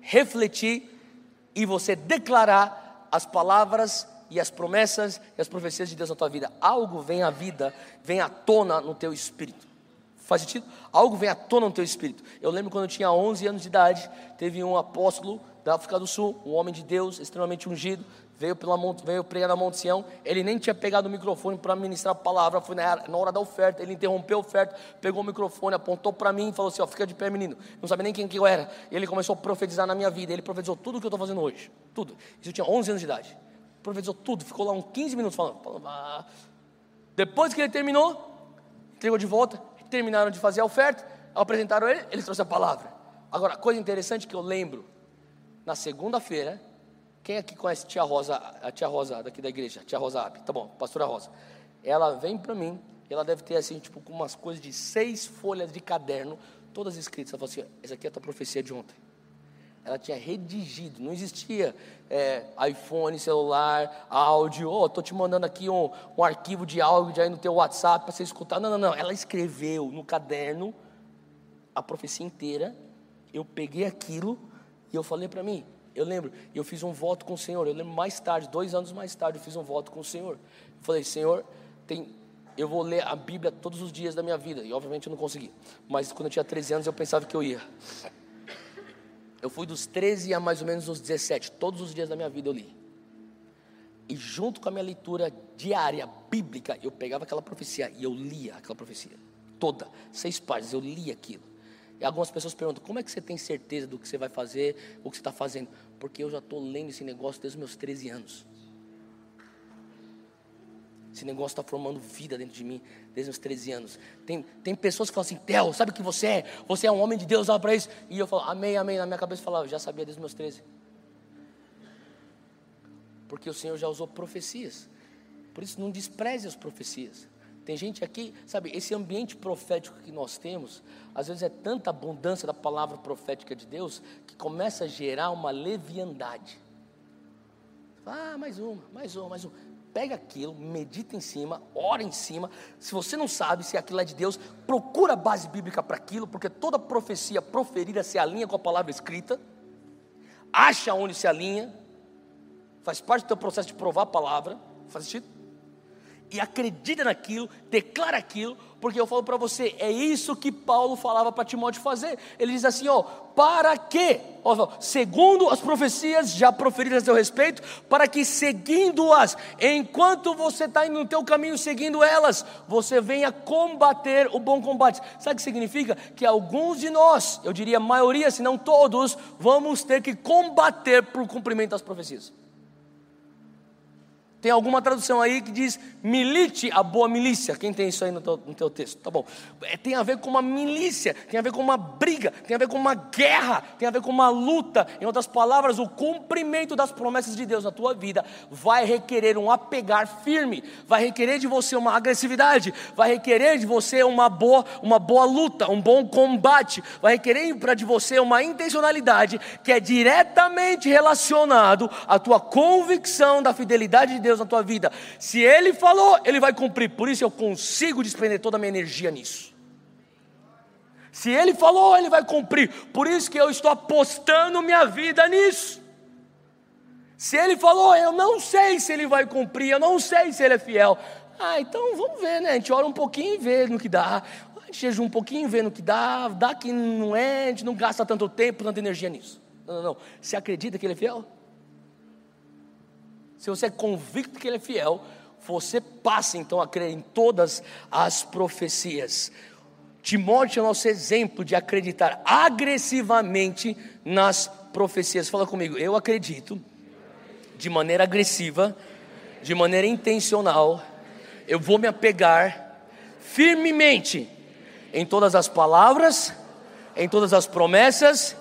refletir e você declarar as palavras e as promessas e as profecias de Deus na tua vida. Algo vem à vida, vem à tona no teu espírito. Faz sentido? Algo vem à tona no teu espírito. Eu lembro quando eu tinha 11 anos de idade, teve um apóstolo da África do Sul, um homem de Deus, extremamente ungido, veio, pela, veio pregar na Monte Sião, ele nem tinha pegado o microfone para ministrar a palavra, foi na, na, hora da oferta, ele interrompeu a oferta, pegou o microfone, apontou para mim e falou assim, ó, fica de pé menino, não sabe nem quem que eu era, e ele começou a profetizar na minha vida, ele profetizou tudo o que eu estou fazendo hoje, tudo, isso eu tinha 11 anos de idade, profetizou tudo, ficou lá uns 15 minutos falando, ah. depois que ele terminou, entregou de volta, terminaram de fazer a oferta, apresentaram ele, ele trouxe a palavra, agora, coisa interessante que eu lembro, na segunda-feira, quem aqui conhece a tia Rosa, a tia Rosa daqui da igreja? Tia Rosa Ape, tá bom, pastora Rosa. Ela vem para mim, ela deve ter assim, tipo, com umas coisas de seis folhas de caderno, todas escritas. Ela falou assim: essa aqui é a tua profecia de ontem. Ela tinha redigido, não existia é, iPhone, celular, áudio. Oh, estou te mandando aqui um, um arquivo de áudio aí no teu WhatsApp para você escutar. Não, não, não. Ela escreveu no caderno a profecia inteira. Eu peguei aquilo e eu falei para mim: eu lembro, eu fiz um voto com o Senhor. Eu lembro mais tarde, dois anos mais tarde, eu fiz um voto com o Senhor. Eu falei, Senhor, tem, eu vou ler a Bíblia todos os dias da minha vida. E obviamente eu não consegui. Mas quando eu tinha 13 anos eu pensava que eu ia. Eu fui dos 13 a mais ou menos os 17. Todos os dias da minha vida eu li. E junto com a minha leitura diária, bíblica, eu pegava aquela profecia e eu lia aquela profecia. Toda, seis páginas, eu lia aquilo. E algumas pessoas perguntam: como é que você tem certeza do que você vai fazer, o que você está fazendo? Porque eu já estou lendo esse negócio desde os meus 13 anos. Esse negócio está formando vida dentro de mim desde os 13 anos. Tem, tem pessoas que falam assim: Theo, sabe o que você é? Você é um homem de Deus, olha para isso. E eu falo: Amém, amém. Na minha cabeça eu falava: já sabia desde os meus 13. Porque o Senhor já usou profecias. Por isso, não despreze as profecias. Tem gente aqui, sabe, esse ambiente profético que nós temos, às vezes é tanta abundância da palavra profética de Deus, que começa a gerar uma leviandade. Ah, mais uma, mais uma, mais uma. Pega aquilo, medita em cima, ora em cima. Se você não sabe se aquilo é de Deus, procura a base bíblica para aquilo, porque toda profecia proferida se alinha com a palavra escrita. Acha onde se alinha. Faz parte do teu processo de provar a palavra. Faz sentido? e acredita naquilo, declara aquilo, porque eu falo para você, é isso que Paulo falava para Timóteo fazer. Ele diz assim: ó, para que, ó, segundo as profecias já proferidas a seu respeito, para que seguindo-as, enquanto você está indo no teu caminho seguindo elas, você venha combater o bom combate. Sabe o que significa? Que alguns de nós, eu diria a maioria, se não todos, vamos ter que combater por cumprimento das profecias. Tem alguma tradução aí que diz milite a boa milícia. Quem tem isso aí no teu, no teu texto? Tá bom. É, tem a ver com uma milícia, tem a ver com uma briga, tem a ver com uma guerra, tem a ver com uma luta. Em outras palavras, o cumprimento das promessas de Deus na tua vida vai requerer um apegar firme, vai requerer de você uma agressividade, vai requerer de você uma boa, uma boa luta, um bom combate, vai requerer para de você uma intencionalidade que é diretamente relacionado à tua convicção da fidelidade de Deus Deus na tua vida. Se Ele falou, Ele vai cumprir. Por isso eu consigo desprender toda a minha energia nisso. Se Ele falou, Ele vai cumprir. Por isso que eu estou apostando minha vida nisso. Se Ele falou, eu não sei se Ele vai cumprir, eu não sei se Ele é fiel. Ah, então vamos ver, né? A gente ora um pouquinho e vê no que dá. A gente jejum um pouquinho vê no que dá. Dá que não é, a gente não gasta tanto tempo, tanta energia nisso. Não, não, não. Você acredita que Ele é fiel? Se você é convicto que Ele é fiel, você passa então a crer em todas as profecias. Timóteo é o nosso exemplo de acreditar agressivamente nas profecias. Fala comigo, eu acredito de maneira agressiva, de maneira intencional, eu vou me apegar firmemente em todas as palavras, em todas as promessas,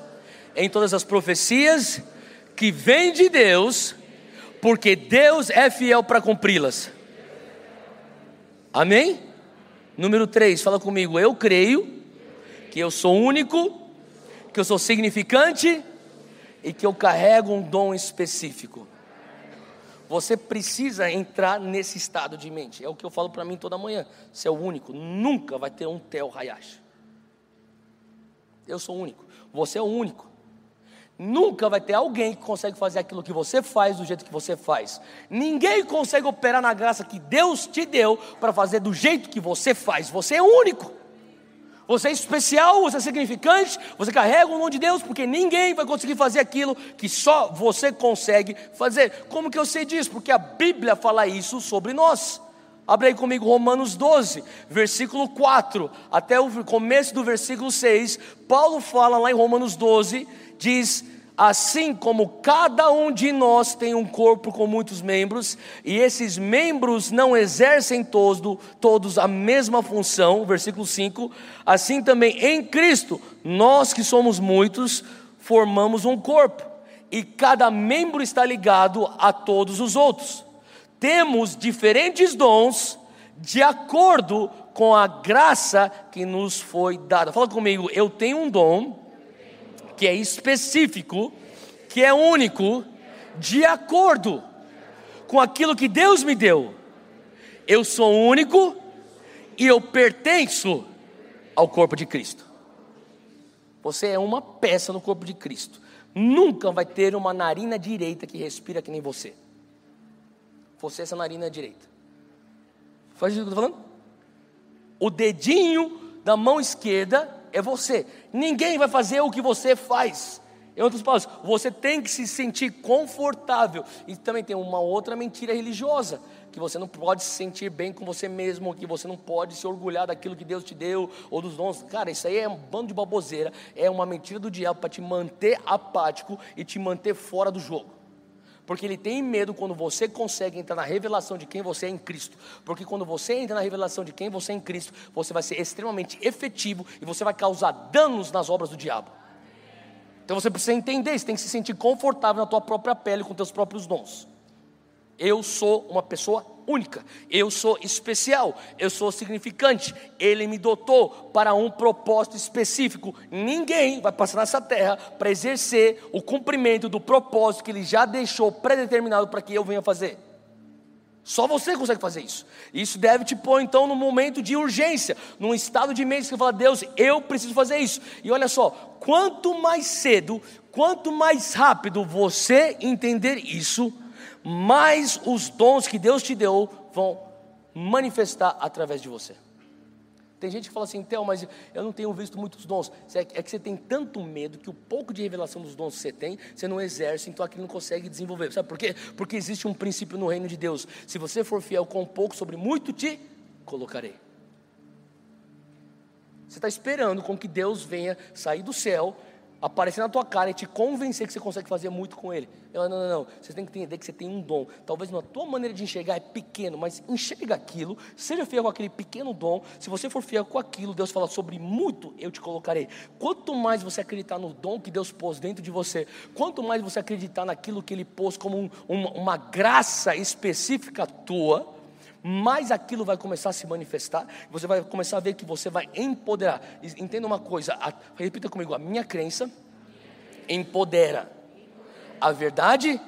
em todas as profecias que vêm de Deus porque Deus é fiel para cumpri-las. Amém? Número 3, fala comigo. Eu creio que eu sou único, que eu sou significante e que eu carrego um dom específico. Você precisa entrar nesse estado de mente. É o que eu falo para mim toda manhã. Você é o único. Nunca vai ter um Tel Hayashi. Eu sou único. Você é o único. Nunca vai ter alguém que consegue fazer aquilo que você faz do jeito que você faz. Ninguém consegue operar na graça que Deus te deu para fazer do jeito que você faz. Você é único. Você é especial, você é significante, você carrega o nome de Deus, porque ninguém vai conseguir fazer aquilo que só você consegue fazer. Como que eu sei disso? Porque a Bíblia fala isso sobre nós. Abre aí comigo Romanos 12, versículo 4, até o começo do versículo 6. Paulo fala lá em Romanos 12 diz: Assim como cada um de nós tem um corpo com muitos membros, e esses membros não exercem todo, todos a mesma função, versículo 5, assim também em Cristo, nós que somos muitos, formamos um corpo, e cada membro está ligado a todos os outros. Temos diferentes dons de acordo com a graça que nos foi dada. Fala comigo, eu tenho um dom que é específico, que é único, de acordo com aquilo que Deus me deu. Eu sou único e eu pertenço ao corpo de Cristo. Você é uma peça no corpo de Cristo. Nunca vai ter uma narina direita que respira que nem você. É essa narina direita. Faz o que eu estou falando? O dedinho da mão esquerda é você. Ninguém vai fazer o que você faz. Em outras palavras, você tem que se sentir confortável. E também tem uma outra mentira religiosa, que você não pode se sentir bem com você mesmo, que você não pode se orgulhar daquilo que Deus te deu ou dos dons. Cara, isso aí é um bando de baboseira, é uma mentira do diabo para te manter apático e te manter fora do jogo porque ele tem medo quando você consegue entrar na revelação de quem você é em Cristo. Porque quando você entra na revelação de quem você é em Cristo, você vai ser extremamente efetivo e você vai causar danos nas obras do diabo. Então você precisa entender, você tem que se sentir confortável na tua própria pele com teus próprios dons. Eu sou uma pessoa única, eu sou especial, eu sou significante. Ele me dotou para um propósito específico. Ninguém vai passar nessa terra para exercer o cumprimento do propósito que ele já deixou predeterminado para que eu venha fazer. Só você consegue fazer isso. Isso deve te pôr então num momento de urgência, num estado de mente que você fala: Deus, eu preciso fazer isso. E olha só, quanto mais cedo, quanto mais rápido você entender isso, mais os dons que Deus te deu vão manifestar através de você. Tem gente que fala assim, Theo, mas eu não tenho visto muitos dons. É, é que você tem tanto medo que o pouco de revelação dos dons que você tem, você não exerce, então aquilo não consegue desenvolver. Sabe por quê? Porque existe um princípio no reino de Deus. Se você for fiel com pouco, sobre muito te colocarei. Você está esperando com que Deus venha sair do céu aparecer na tua cara e te convencer que você consegue fazer muito com ele. Eu, não, não, não. Você tem que entender que você tem um dom. Talvez na tua maneira de enxergar é pequeno, mas enxerga aquilo, seja fiel com aquele pequeno dom. Se você for fiel com aquilo, Deus fala sobre muito, eu te colocarei. Quanto mais você acreditar no dom que Deus pôs dentro de você, quanto mais você acreditar naquilo que Ele pôs como um, uma, uma graça específica tua, mais aquilo vai começar a se manifestar, você vai começar a ver que você vai empoderar. Entenda uma coisa, a, repita comigo: a minha crença empodera a verdade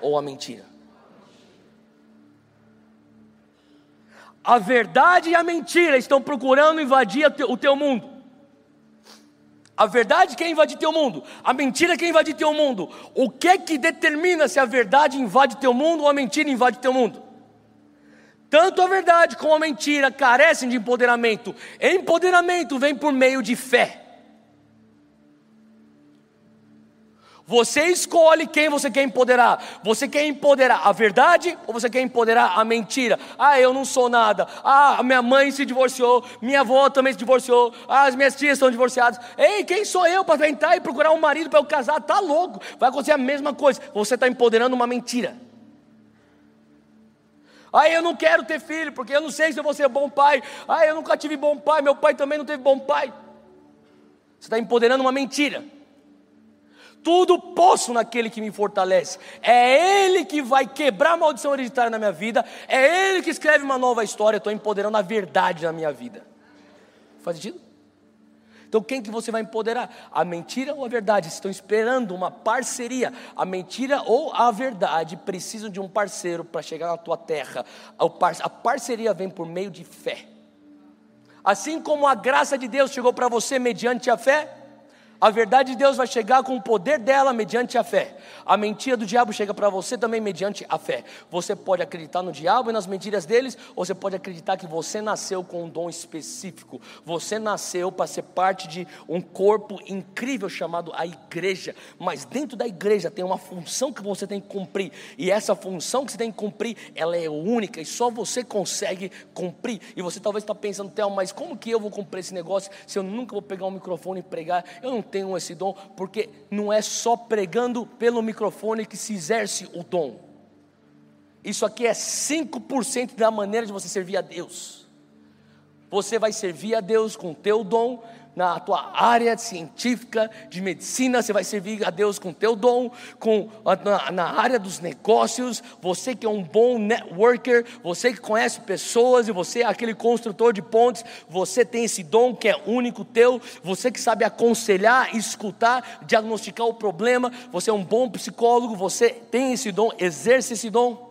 ou a mentira? A verdade e a mentira estão procurando invadir o teu mundo. A verdade quer invadir teu mundo, a mentira quer invadir teu mundo. O que é que determina se a verdade invade teu mundo ou a mentira invade teu mundo? Tanto a verdade como a mentira carecem de empoderamento. Empoderamento vem por meio de fé. Você escolhe quem você quer empoderar. Você quer empoderar a verdade ou você quer empoderar a mentira? Ah, eu não sou nada. Ah, minha mãe se divorciou, minha avó também se divorciou. Ah, as minhas tias estão divorciadas. Ei, quem sou eu para tentar e procurar um marido para eu casar? Tá louco. Vai acontecer a mesma coisa. Você está empoderando uma mentira. Ah, eu não quero ter filho, porque eu não sei se eu vou ser bom pai. Ah, eu nunca tive bom pai, meu pai também não teve bom pai. Você está empoderando uma mentira. Tudo posso naquele que me fortalece. É Ele que vai quebrar a maldição hereditária na minha vida. É Ele que escreve uma nova história. Estou empoderando a verdade na minha vida. Faz sentido? Então quem que você vai empoderar? A mentira ou a verdade? Estão esperando uma parceria. A mentira ou a verdade precisam de um parceiro para chegar na tua terra. A parceria vem por meio de fé. Assim como a graça de Deus chegou para você mediante a fé, a verdade de Deus vai chegar com o poder dela mediante a fé. A mentira do diabo chega para você também mediante a fé. Você pode acreditar no diabo e nas mentiras deles, ou você pode acreditar que você nasceu com um dom específico. Você nasceu para ser parte de um corpo incrível chamado a igreja. Mas dentro da igreja tem uma função que você tem que cumprir. E essa função que você tem que cumprir, ela é única e só você consegue cumprir. E você talvez está pensando, Théo, mas como que eu vou cumprir esse negócio se eu nunca vou pegar um microfone e pregar? Eu não tenham esse dom, porque não é só pregando pelo microfone que se exerce o dom. Isso aqui é 5% da maneira de você servir a Deus. Você vai servir a Deus com o teu dom, na tua área científica de medicina, você vai servir a Deus com teu dom, com na, na, área dos negócios, você que é um bom networker, você que conhece pessoas e você é aquele construtor de pontes, você tem esse dom que é único teu, você que sabe aconselhar, escutar, diagnosticar o problema, você é um bom psicólogo, você tem esse dom, exerce esse dom.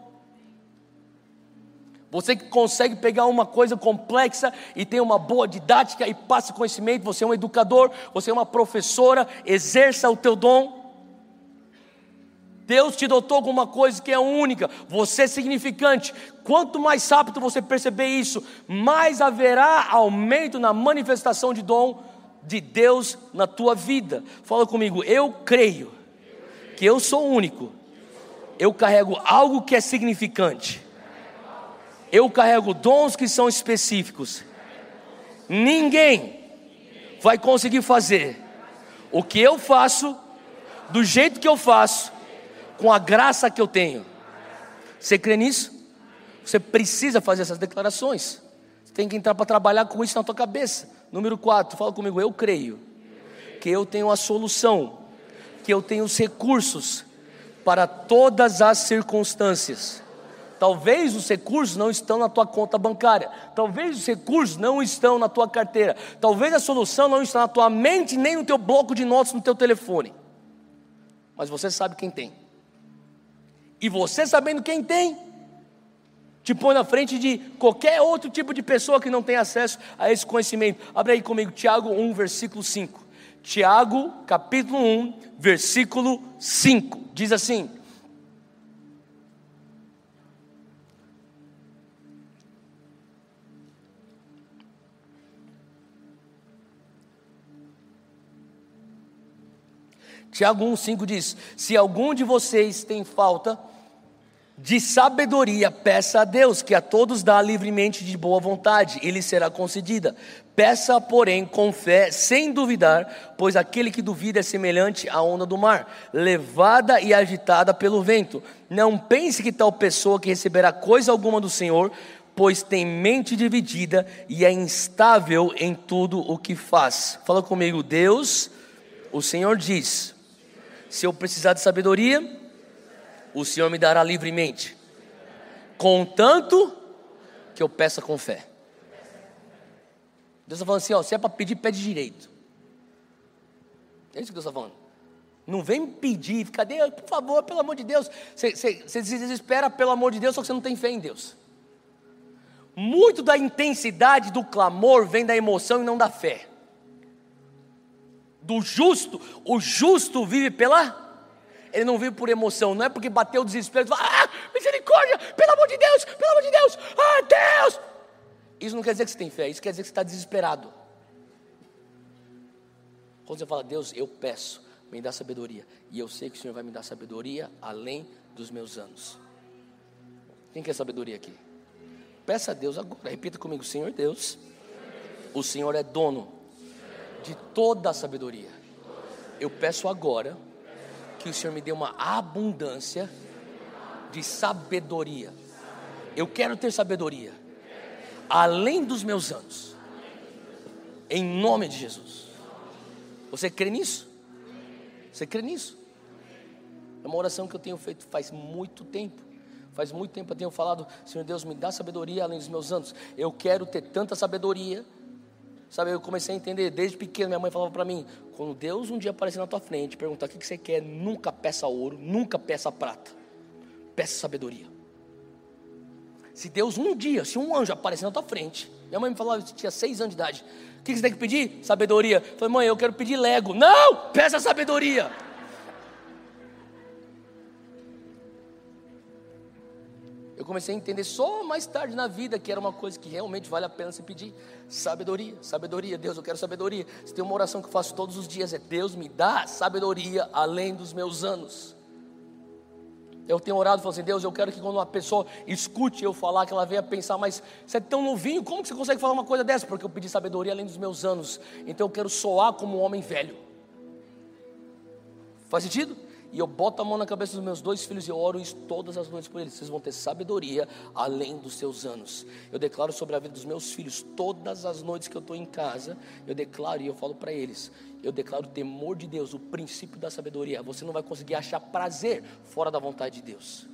Você que consegue pegar uma coisa complexa e tem uma boa didática e passa conhecimento, você é um educador, você é uma professora, exerça o teu dom. Deus te dotou alguma coisa que é única, você é significante. Quanto mais rápido você perceber isso, mais haverá aumento na manifestação de dom de Deus na tua vida. Fala comigo, eu creio que eu sou único. Eu carrego algo que é significante eu carrego dons que são específicos. Ninguém vai conseguir fazer o que eu faço, do jeito que eu faço, com a graça que eu tenho. Você crê nisso? Você precisa fazer essas declarações. Você tem que entrar para trabalhar com isso na tua cabeça. Número 4, fala comigo, eu creio que eu tenho a solução, que eu tenho os recursos para todas as circunstâncias. Talvez os recursos não estão na tua conta bancária. Talvez os recursos não estão na tua carteira. Talvez a solução não está na tua mente, nem no teu bloco de notas no teu telefone. Mas você sabe quem tem. E você sabendo quem tem, te põe na frente de qualquer outro tipo de pessoa que não tem acesso a esse conhecimento. Abre aí comigo, Tiago 1, versículo 5. Tiago, capítulo 1, versículo 5. Diz assim: Tiago 1,5 diz: Se algum de vocês tem falta de sabedoria, peça a Deus, que a todos dá livremente de boa vontade, e lhe será concedida. Peça, porém, com fé, sem duvidar, pois aquele que duvida é semelhante à onda do mar, levada e agitada pelo vento. Não pense que tal pessoa que receberá coisa alguma do Senhor, pois tem mente dividida e é instável em tudo o que faz. Fala comigo, Deus, o Senhor diz: se eu precisar de sabedoria, o Senhor me dará livremente, contanto que eu peça com fé. Deus está falando assim: ó, se é para pedir, pede direito. É isso que Deus está falando. Não vem pedir, Deus, por favor, pelo amor de Deus. Você, você se desespera pelo amor de Deus, só que você não tem fé em Deus. Muito da intensidade do clamor vem da emoção e não da fé. Do justo, o justo vive pela ele não vive por emoção, não é porque bateu o desespero, fala, ah, misericórdia, pelo amor de Deus, pelo amor de Deus, ah, Deus. Isso não quer dizer que você tem fé, isso quer dizer que você está desesperado. Quando você fala, Deus, eu peço, me dá sabedoria, e eu sei que o Senhor vai me dar sabedoria além dos meus anos. Quem quer sabedoria aqui? Peça a Deus agora, repita comigo, Senhor Deus, o Senhor é dono de toda a sabedoria. Eu peço agora que o Senhor me dê uma abundância de sabedoria. Eu quero ter sabedoria, além dos meus anos, em nome de Jesus. Você crê nisso? Você crê nisso? É uma oração que eu tenho feito faz muito tempo. Faz muito tempo eu tenho falado, Senhor Deus, me dá sabedoria além dos meus anos. Eu quero ter tanta sabedoria Sabe, eu comecei a entender desde pequeno. Minha mãe falava para mim: quando Deus um dia aparecer na tua frente, perguntar o que você quer, nunca peça ouro, nunca peça prata, peça sabedoria. Se Deus um dia, se um anjo aparecer na tua frente, minha mãe me falava, eu tinha seis anos de idade, o que você tem que pedir? Sabedoria. Eu falei, mãe, eu quero pedir Lego. Não, peça sabedoria. Comecei a entender só mais tarde na vida que era uma coisa que realmente vale a pena se pedir. Sabedoria, sabedoria, Deus, eu quero sabedoria. Se tem uma oração que eu faço todos os dias, é Deus me dá sabedoria além dos meus anos. Eu tenho orado e falado assim, Deus, eu quero que quando uma pessoa escute eu falar, que ela venha pensar, mas você é tão novinho, como que você consegue falar uma coisa dessa? Porque eu pedi sabedoria além dos meus anos. Então eu quero soar como um homem velho. Faz sentido? E eu boto a mão na cabeça dos meus dois filhos e oro isso todas as noites por eles. Vocês vão ter sabedoria além dos seus anos. Eu declaro sobre a vida dos meus filhos todas as noites que eu estou em casa. Eu declaro e eu falo para eles: eu declaro o temor de Deus, o princípio da sabedoria. Você não vai conseguir achar prazer fora da vontade de Deus.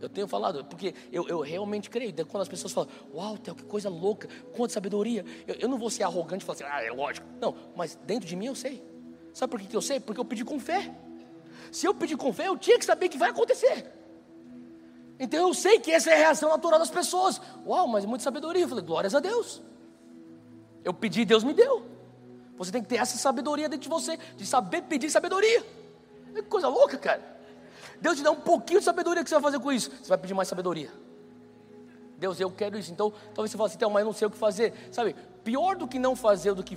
Eu tenho falado, porque eu, eu realmente creio. Quando as pessoas falam, uau, Theo, que coisa louca, quanta sabedoria. Eu, eu não vou ser arrogante e falar assim, ah, é lógico. Não, mas dentro de mim eu sei. Sabe por que eu sei? Porque eu pedi com fé. Se eu pedir com fé, eu tinha que saber que vai acontecer. Então eu sei que essa é a reação natural das pessoas. Uau, mas muita sabedoria. Eu falei, glórias a Deus. Eu pedi, Deus me deu. Você tem que ter essa sabedoria dentro de você, de saber pedir sabedoria. É que coisa louca, cara. Deus te dá um pouquinho de sabedoria, o que você vai fazer com isso? Você vai pedir mais sabedoria. Deus, eu quero isso. Então, talvez você fale assim, então, mas eu não sei o que fazer. Sabe, pior do que não fazer do que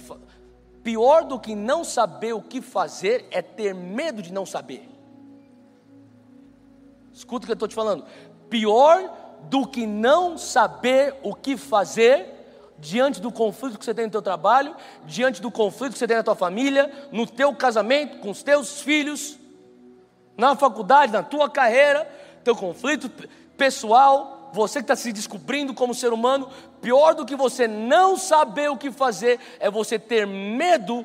Pior do que não saber o que fazer é ter medo de não saber. Escuta o que eu estou te falando. Pior do que não saber o que fazer diante do conflito que você tem no teu trabalho, diante do conflito que você tem na tua família, no teu casamento, com os teus filhos, na faculdade, na tua carreira, teu conflito pessoal, você que está se descobrindo como ser humano, pior do que você não saber o que fazer é você ter medo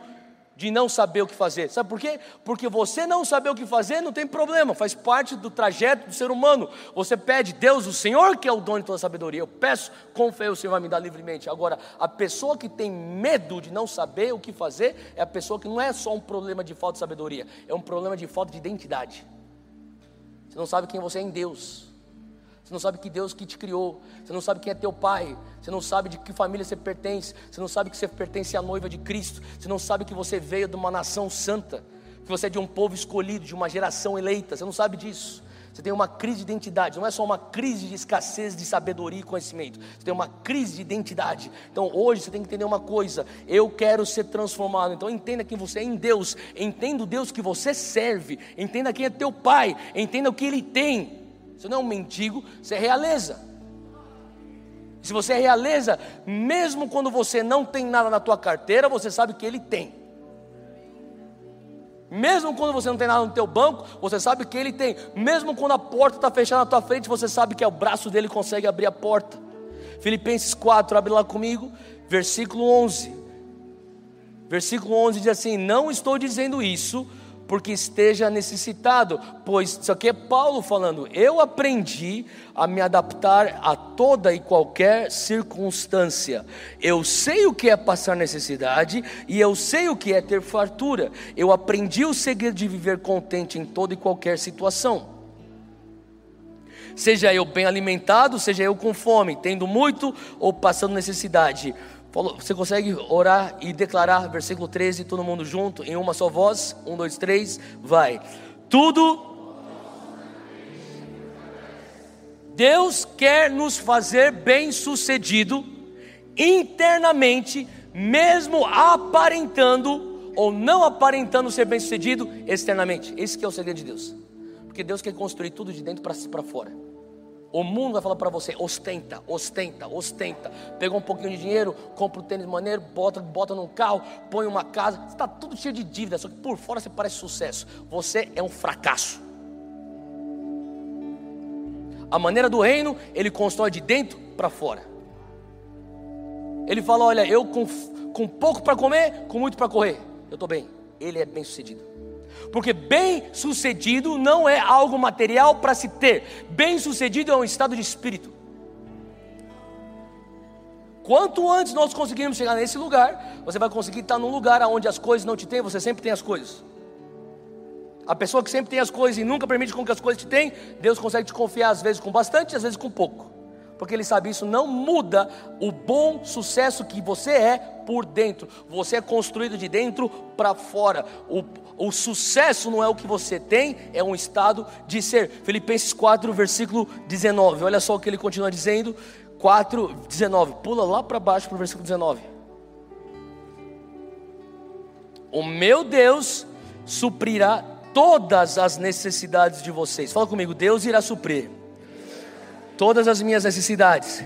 de não saber o que fazer. Sabe por quê? Porque você não saber o que fazer não tem problema, faz parte do trajeto do ser humano. Você pede, Deus, o Senhor que é o dono de toda sabedoria. Eu peço, com fé o Senhor vai me dar livremente. Agora, a pessoa que tem medo de não saber o que fazer é a pessoa que não é só um problema de falta de sabedoria, é um problema de falta de identidade. Você não sabe quem você é em Deus. Você não sabe que Deus que te criou. Você não sabe quem é teu pai. Você não sabe de que família você pertence. Você não sabe que você pertence à noiva de Cristo. Você não sabe que você veio de uma nação santa. Que você é de um povo escolhido, de uma geração eleita. Você não sabe disso. Você tem uma crise de identidade, não é só uma crise de escassez de sabedoria e conhecimento, você tem uma crise de identidade. Então hoje você tem que entender uma coisa: eu quero ser transformado. Então entenda quem você é em Deus, entenda o Deus que você serve, entenda quem é teu pai, entenda o que ele tem. Você não é um mendigo, você é realeza. Se você é realeza, mesmo quando você não tem nada na tua carteira, você sabe que ele tem. Mesmo quando você não tem nada no teu banco, você sabe que ele tem. Mesmo quando a porta está fechada na tua frente, você sabe que é o braço dele consegue abrir a porta. Filipenses 4, abre lá comigo, versículo 11. Versículo 11 diz assim: Não estou dizendo isso porque esteja necessitado, pois isso aqui é Paulo falando, eu aprendi a me adaptar a toda e qualquer circunstância. Eu sei o que é passar necessidade e eu sei o que é ter fartura. Eu aprendi o segredo de viver contente em toda e qualquer situação. Seja eu bem alimentado, seja eu com fome, tendo muito ou passando necessidade você consegue orar e declarar, versículo 13, todo mundo junto, em uma só voz? Um, dois, três, vai. Tudo. Deus quer nos fazer bem-sucedido internamente, mesmo aparentando ou não aparentando ser bem-sucedido externamente. Esse é o segredo de Deus. Porque Deus quer construir tudo de dentro para fora. O mundo vai falar para você: ostenta, ostenta, ostenta. Pegou um pouquinho de dinheiro, compra um tênis maneiro, bota, bota num carro, põe uma casa. Está tudo cheio de dívida, só que por fora você parece sucesso. Você é um fracasso. A maneira do reino, ele constrói de dentro para fora. Ele fala: Olha, eu com, com pouco para comer, com muito para correr. Eu estou bem. Ele é bem sucedido. Porque bem-sucedido não é algo material para se ter, bem-sucedido é um estado de espírito. Quanto antes nós conseguirmos chegar nesse lugar, você vai conseguir estar num lugar onde as coisas não te têm, você sempre tem as coisas. A pessoa que sempre tem as coisas e nunca permite com que as coisas te tenham, Deus consegue te confiar às vezes com bastante, às vezes com pouco porque ele sabe isso não muda o bom sucesso que você é por dentro. Você é construído de dentro para fora. O, o sucesso não é o que você tem, é um estado de ser. Filipenses 4, versículo 19. Olha só o que ele continua dizendo. 4, 19. Pula lá para baixo para o versículo 19. O meu Deus suprirá todas as necessidades de vocês. Fala comigo, Deus irá suprir todas as minhas necessidades,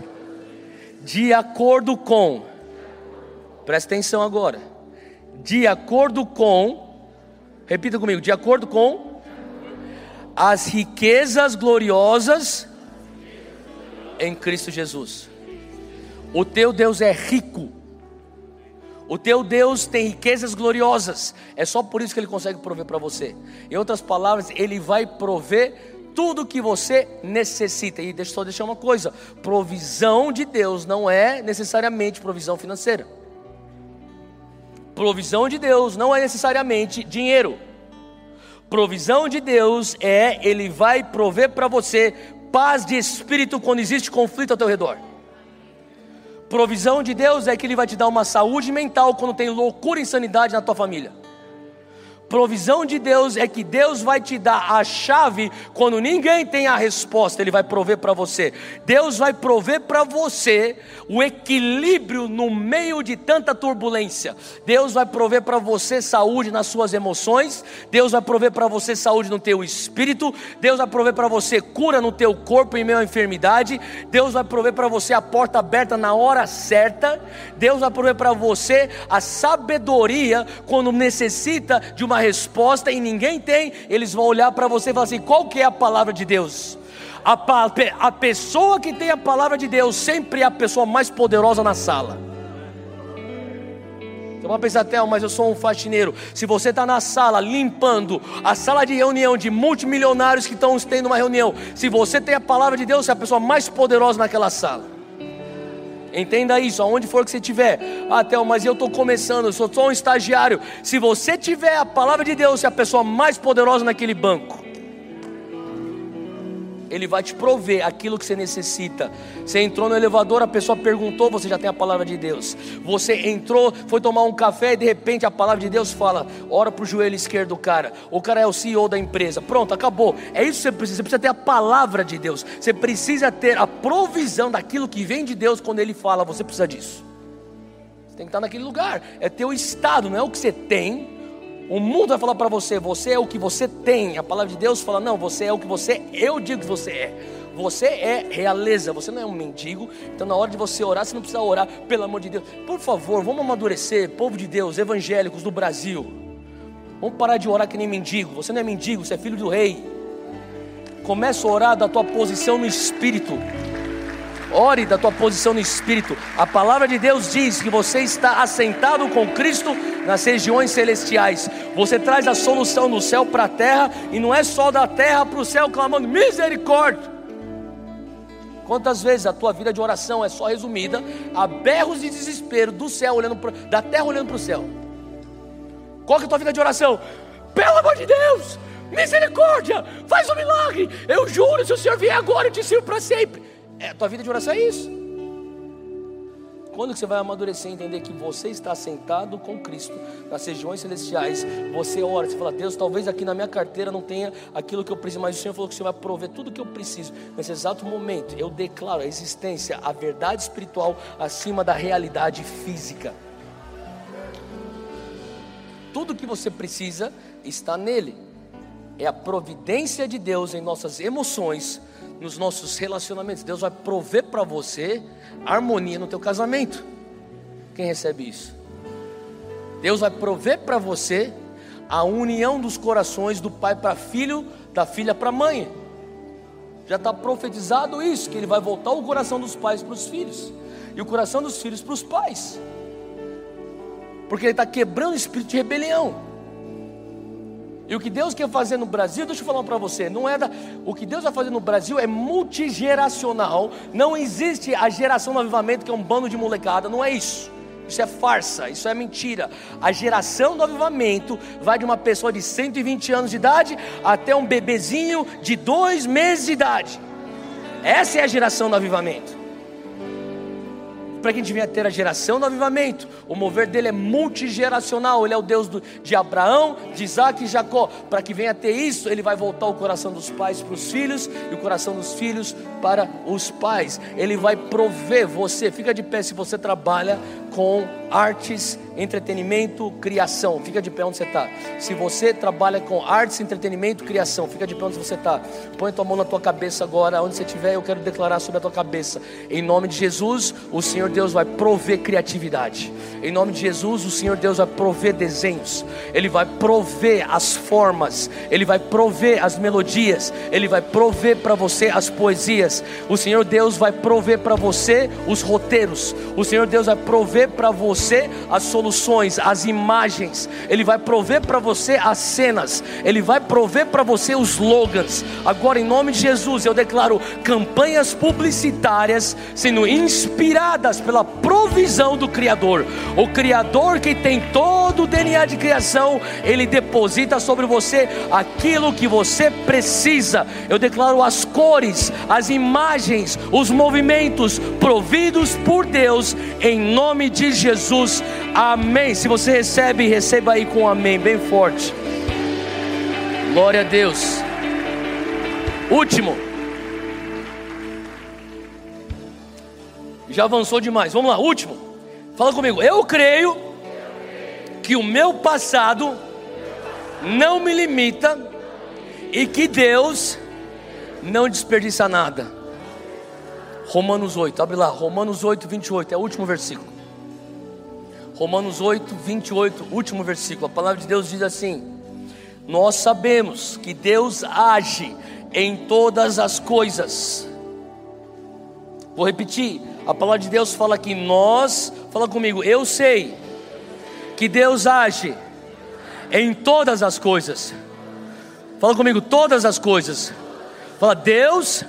de acordo com, presta atenção agora, de acordo com, repita comigo, de acordo com as riquezas gloriosas em Cristo Jesus. O teu Deus é rico. O teu Deus tem riquezas gloriosas. É só por isso que ele consegue prover para você. Em outras palavras, ele vai prover tudo que você necessita. E deixa só deixar uma coisa: provisão de Deus não é necessariamente provisão financeira. Provisão de Deus não é necessariamente dinheiro. Provisão de Deus é Ele vai prover para você paz de espírito quando existe conflito ao teu redor. Provisão de Deus é que Ele vai te dar uma saúde mental quando tem loucura e insanidade na tua família. Provisão de Deus é que Deus vai te dar a chave quando ninguém tem a resposta, Ele vai prover para você. Deus vai prover para você o equilíbrio no meio de tanta turbulência. Deus vai prover para você saúde nas suas emoções. Deus vai prover para você saúde no teu espírito. Deus vai prover para você cura no teu corpo em meio à enfermidade. Deus vai prover para você a porta aberta na hora certa. Deus vai prover para você a sabedoria quando necessita de uma resposta e ninguém tem, eles vão olhar para você e falar assim: qual que é a palavra de Deus? A, a pessoa que tem a palavra de Deus sempre é a pessoa mais poderosa na sala. Você vai pensar até, mas eu sou um faxineiro. Se você está na sala limpando a sala de reunião de multimilionários que estão tendo uma reunião, se você tem a palavra de Deus, você é a pessoa mais poderosa naquela sala. Entenda isso, aonde for que você estiver. Ah, Théo, mas eu estou começando, eu sou só um estagiário. Se você tiver a palavra de Deus, você é a pessoa mais poderosa naquele banco. Ele vai te prover aquilo que você necessita. Você entrou no elevador, a pessoa perguntou, você já tem a palavra de Deus. Você entrou, foi tomar um café e de repente a palavra de Deus fala: ora para o joelho esquerdo do cara. O cara é o CEO da empresa. Pronto, acabou. É isso que você precisa. Você precisa ter a palavra de Deus. Você precisa ter a provisão daquilo que vem de Deus quando Ele fala. Você precisa disso. Você tem que estar naquele lugar. É teu estado, não é o que você tem. O mundo vai falar para você, você é o que você tem. A palavra de Deus fala, não, você é o que você, eu digo que você é. Você é realeza, você não é um mendigo. Então, na hora de você orar, você não precisa orar, pelo amor de Deus. Por favor, vamos amadurecer, povo de Deus, evangélicos do Brasil. Vamos parar de orar que nem mendigo. Você não é mendigo, você é filho do rei. Começa a orar da tua posição no espírito. Ore da tua posição no espírito. A palavra de Deus diz que você está assentado com Cristo nas regiões celestiais. Você traz a solução do céu para a terra e não é só da terra para o céu clamando misericórdia. Quantas vezes a tua vida de oração é só resumida a berros de desespero do céu olhando pro, da terra olhando para o céu? Qual que é a tua vida de oração? Pelo amor de Deus, misericórdia, faz um milagre. Eu juro, se o Senhor vier agora, eu te sirvo para sempre. É, tua vida de oração é isso. Quando que você vai amadurecer e entender que você está sentado com Cristo nas regiões celestiais, você ora, você fala, Deus, talvez aqui na minha carteira não tenha aquilo que eu preciso, mas o Senhor falou que Senhor vai prover tudo o que eu preciso. Nesse exato momento, eu declaro a existência, a verdade espiritual acima da realidade física. Tudo que você precisa está nele. É a providência de Deus em nossas emoções nos nossos relacionamentos. Deus vai prover para você harmonia no teu casamento. Quem recebe isso? Deus vai prover para você a união dos corações do pai para filho, da filha para mãe. Já está profetizado isso, que ele vai voltar o coração dos pais para os filhos, e o coração dos filhos para os pais, porque ele está quebrando o espírito de rebelião. E o que Deus quer fazer no Brasil, deixa eu falar para você, não é da, o que Deus vai fazer no Brasil é multigeracional. Não existe a geração do avivamento que é um bando de molecada, não é isso. Isso é farsa, isso é mentira. A geração do avivamento vai de uma pessoa de 120 anos de idade até um bebezinho de dois meses de idade. Essa é a geração do avivamento para que a gente venha ter a geração do avivamento. O mover dele é multigeracional, ele é o Deus do, de Abraão, de Isaac e Jacó. Para que venha ter isso, ele vai voltar o coração dos pais para os filhos e o coração dos filhos para os pais. Ele vai prover você, fica de pé se você trabalha com artes, entretenimento, criação. Fica de pé onde você está. Se você trabalha com artes, entretenimento, criação, fica de pé onde você está. Põe tua mão na tua cabeça agora, onde você estiver, eu quero declarar sobre a tua cabeça. Em nome de Jesus, o Senhor Deus vai prover criatividade. Em nome de Jesus, o Senhor Deus vai prover desenhos. Ele vai prover as formas. Ele vai prover as melodias. Ele vai prover para você as poesias. O Senhor Deus vai prover para você os roteiros. O Senhor Deus vai prover para você as soluções, as imagens. Ele vai prover para você as cenas. Ele vai prover para você os slogans. Agora, em nome de Jesus, eu declaro campanhas publicitárias sendo inspiradas pela provisão do Criador. O Criador que tem todo o DNA de criação, ele deposita sobre você aquilo que você precisa. Eu declaro as cores, as imagens, os movimentos providos por Deus em nome de Jesus. Amém. Se você recebe, receba aí com um amém bem forte. Glória a Deus. Último. Já avançou demais. Vamos lá, último. Fala comigo. Eu creio que o meu passado não me limita e que Deus não desperdiça nada. Romanos 8, abre lá, Romanos 8, 28, é o último versículo. Romanos 8, 28, último versículo. A palavra de Deus diz assim: Nós sabemos que Deus age em todas as coisas. Vou repetir, a palavra de Deus fala que nós, fala comigo, eu sei que Deus age em todas as coisas. Fala comigo, todas as coisas. Fala, Deus,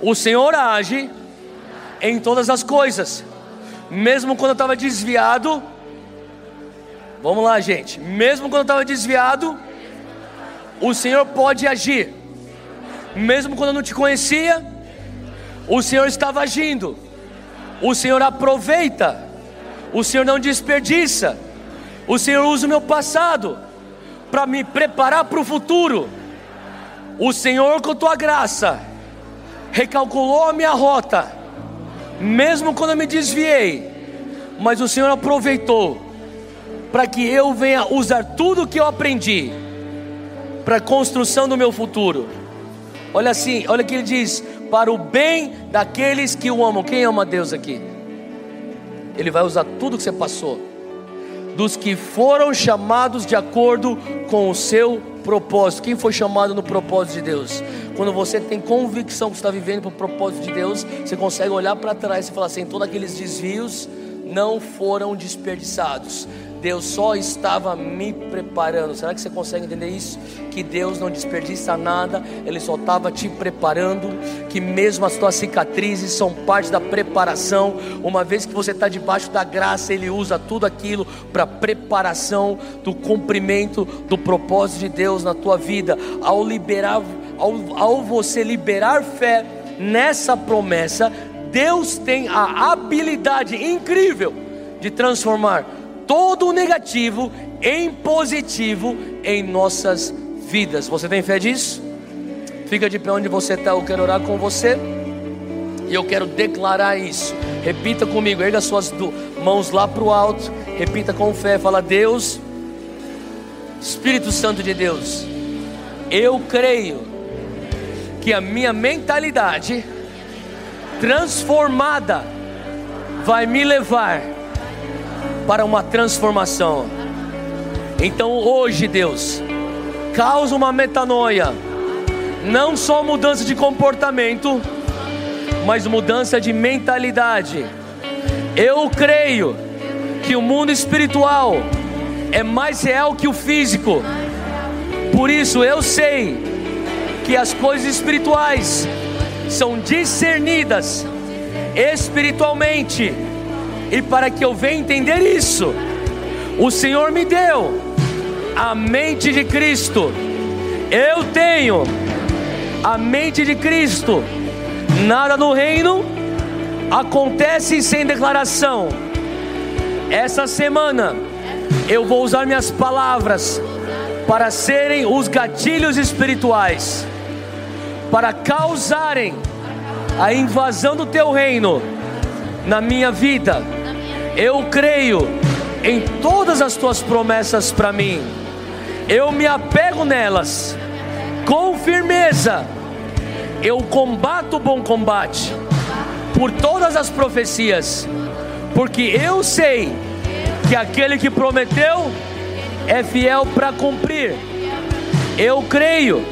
o Senhor age em todas as coisas. Mesmo quando eu estava desviado, vamos lá, gente. Mesmo quando eu estava desviado, o Senhor pode agir. Mesmo quando eu não te conhecia, o Senhor estava agindo. O Senhor aproveita. O Senhor não desperdiça. O Senhor usa o meu passado para me preparar para o futuro. O Senhor, com tua graça, recalculou a minha rota, mesmo quando eu me desviei, mas o Senhor aproveitou para que eu venha usar tudo que eu aprendi para a construção do meu futuro. Olha assim, olha que ele diz: para o bem daqueles que o amam. Quem ama Deus aqui? Ele vai usar tudo que você passou, dos que foram chamados de acordo com o seu propósito. Quem foi chamado no propósito de Deus? Quando você tem convicção que está vivendo para o propósito de Deus, você consegue olhar para trás e falar assim: todos aqueles desvios não foram desperdiçados. Deus só estava me preparando. Será que você consegue entender isso? Que Deus não desperdiça nada, Ele só estava te preparando. Que mesmo as tuas cicatrizes são parte da preparação. Uma vez que você está debaixo da graça, Ele usa tudo aquilo para preparação do cumprimento do propósito de Deus na tua vida. Ao liberar, ao, ao você liberar fé nessa promessa, Deus tem a habilidade incrível de transformar todo o negativo em positivo em nossas vidas. Você tem fé disso? Fica de pé onde você está, eu quero orar com você. E eu quero declarar isso. Repita comigo, erga suas mãos lá para o alto. Repita com fé, fala: Deus, Espírito Santo de Deus, eu creio que a minha mentalidade transformada vai me levar para uma transformação. Então hoje, Deus, causa uma metanoia, não só mudança de comportamento, mas mudança de mentalidade. Eu creio que o mundo espiritual é mais real que o físico. Por isso eu sei que as coisas espirituais são discernidas espiritualmente e para que eu venha entender isso, o Senhor me deu a mente de Cristo. Eu tenho a mente de Cristo. Nada no reino acontece sem declaração. Essa semana eu vou usar minhas palavras para serem os gatilhos espirituais, para causarem a invasão do teu reino na minha vida eu creio em todas as tuas promessas para mim. Eu me apego nelas com firmeza. Eu combato o bom combate por todas as profecias, porque eu sei que aquele que prometeu é fiel para cumprir. Eu creio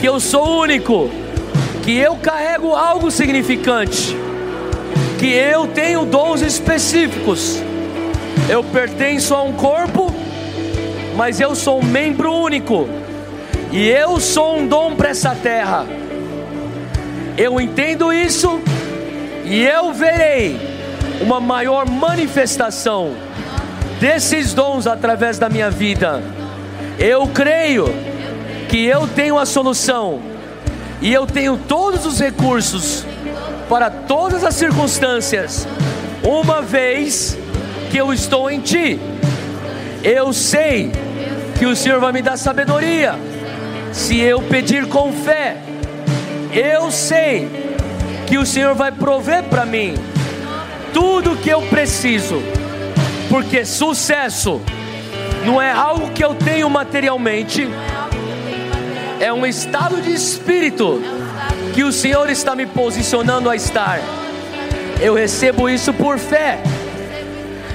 que eu sou único, que eu carrego algo significante que eu tenho dons específicos. Eu pertenço a um corpo, mas eu sou um membro único. E eu sou um dom para essa terra. Eu entendo isso e eu verei uma maior manifestação desses dons através da minha vida. Eu creio que eu tenho a solução e eu tenho todos os recursos para todas as circunstâncias, uma vez que eu estou em Ti. Eu sei que o Senhor vai me dar sabedoria, se eu pedir com fé. Eu sei que o Senhor vai prover para mim tudo que eu preciso, porque sucesso não é algo que eu tenho materialmente, é um estado de espírito que o Senhor está me posicionando a estar. Eu recebo isso por fé.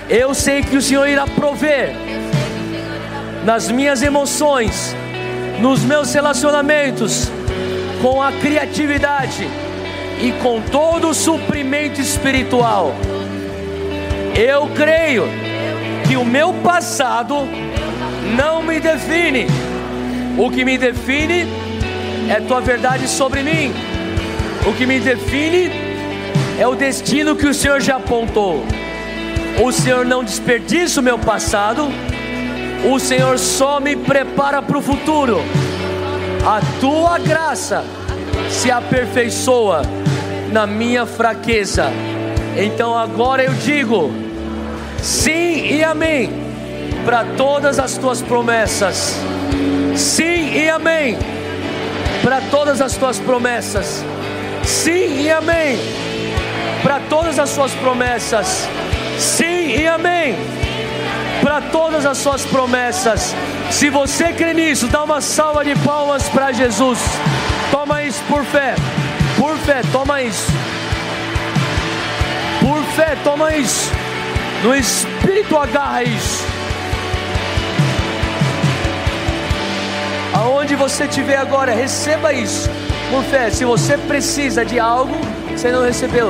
Eu sei que o Senhor irá prover nas minhas emoções, nos meus relacionamentos, com a criatividade e com todo o suprimento espiritual. Eu creio que o meu passado não me define. O que me define é tua verdade sobre mim. O que me define é o destino que o Senhor já apontou. O Senhor não desperdiça o meu passado, o Senhor só me prepara para o futuro. A tua graça se aperfeiçoa na minha fraqueza. Então agora eu digo sim e amém para todas as tuas promessas. Sim e amém para todas as tuas promessas. Sim e amém para todas as suas promessas. Sim e amém para todas as suas promessas. Se você crê nisso, dá uma salva de palmas para Jesus. Toma isso por fé. Por fé, toma isso. Por fé, toma isso. No Espírito agarra isso. Aonde você estiver agora, receba isso. Por fé, se você precisa de algo, você não recebeu.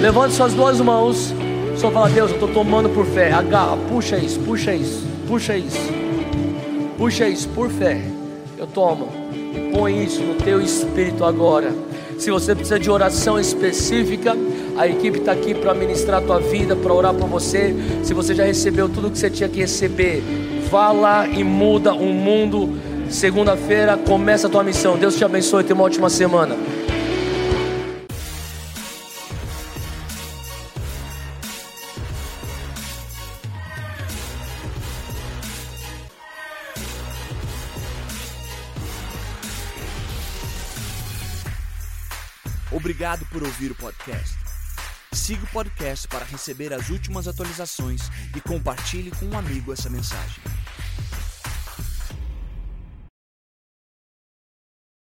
Levante suas duas mãos. Só fala, Deus, eu estou tomando por fé. Agarra, puxa isso, puxa isso, puxa isso. Puxa isso por fé. Eu tomo. E põe isso no teu espírito agora. Se você precisa de oração específica, a equipe está aqui para ministrar a tua vida, para orar por você. Se você já recebeu tudo que você tinha que receber, vá lá e muda o mundo. Segunda-feira começa a tua missão. Deus te abençoe e tenha uma ótima semana. Obrigado por ouvir o podcast. Siga o podcast para receber as últimas atualizações e compartilhe com um amigo essa mensagem.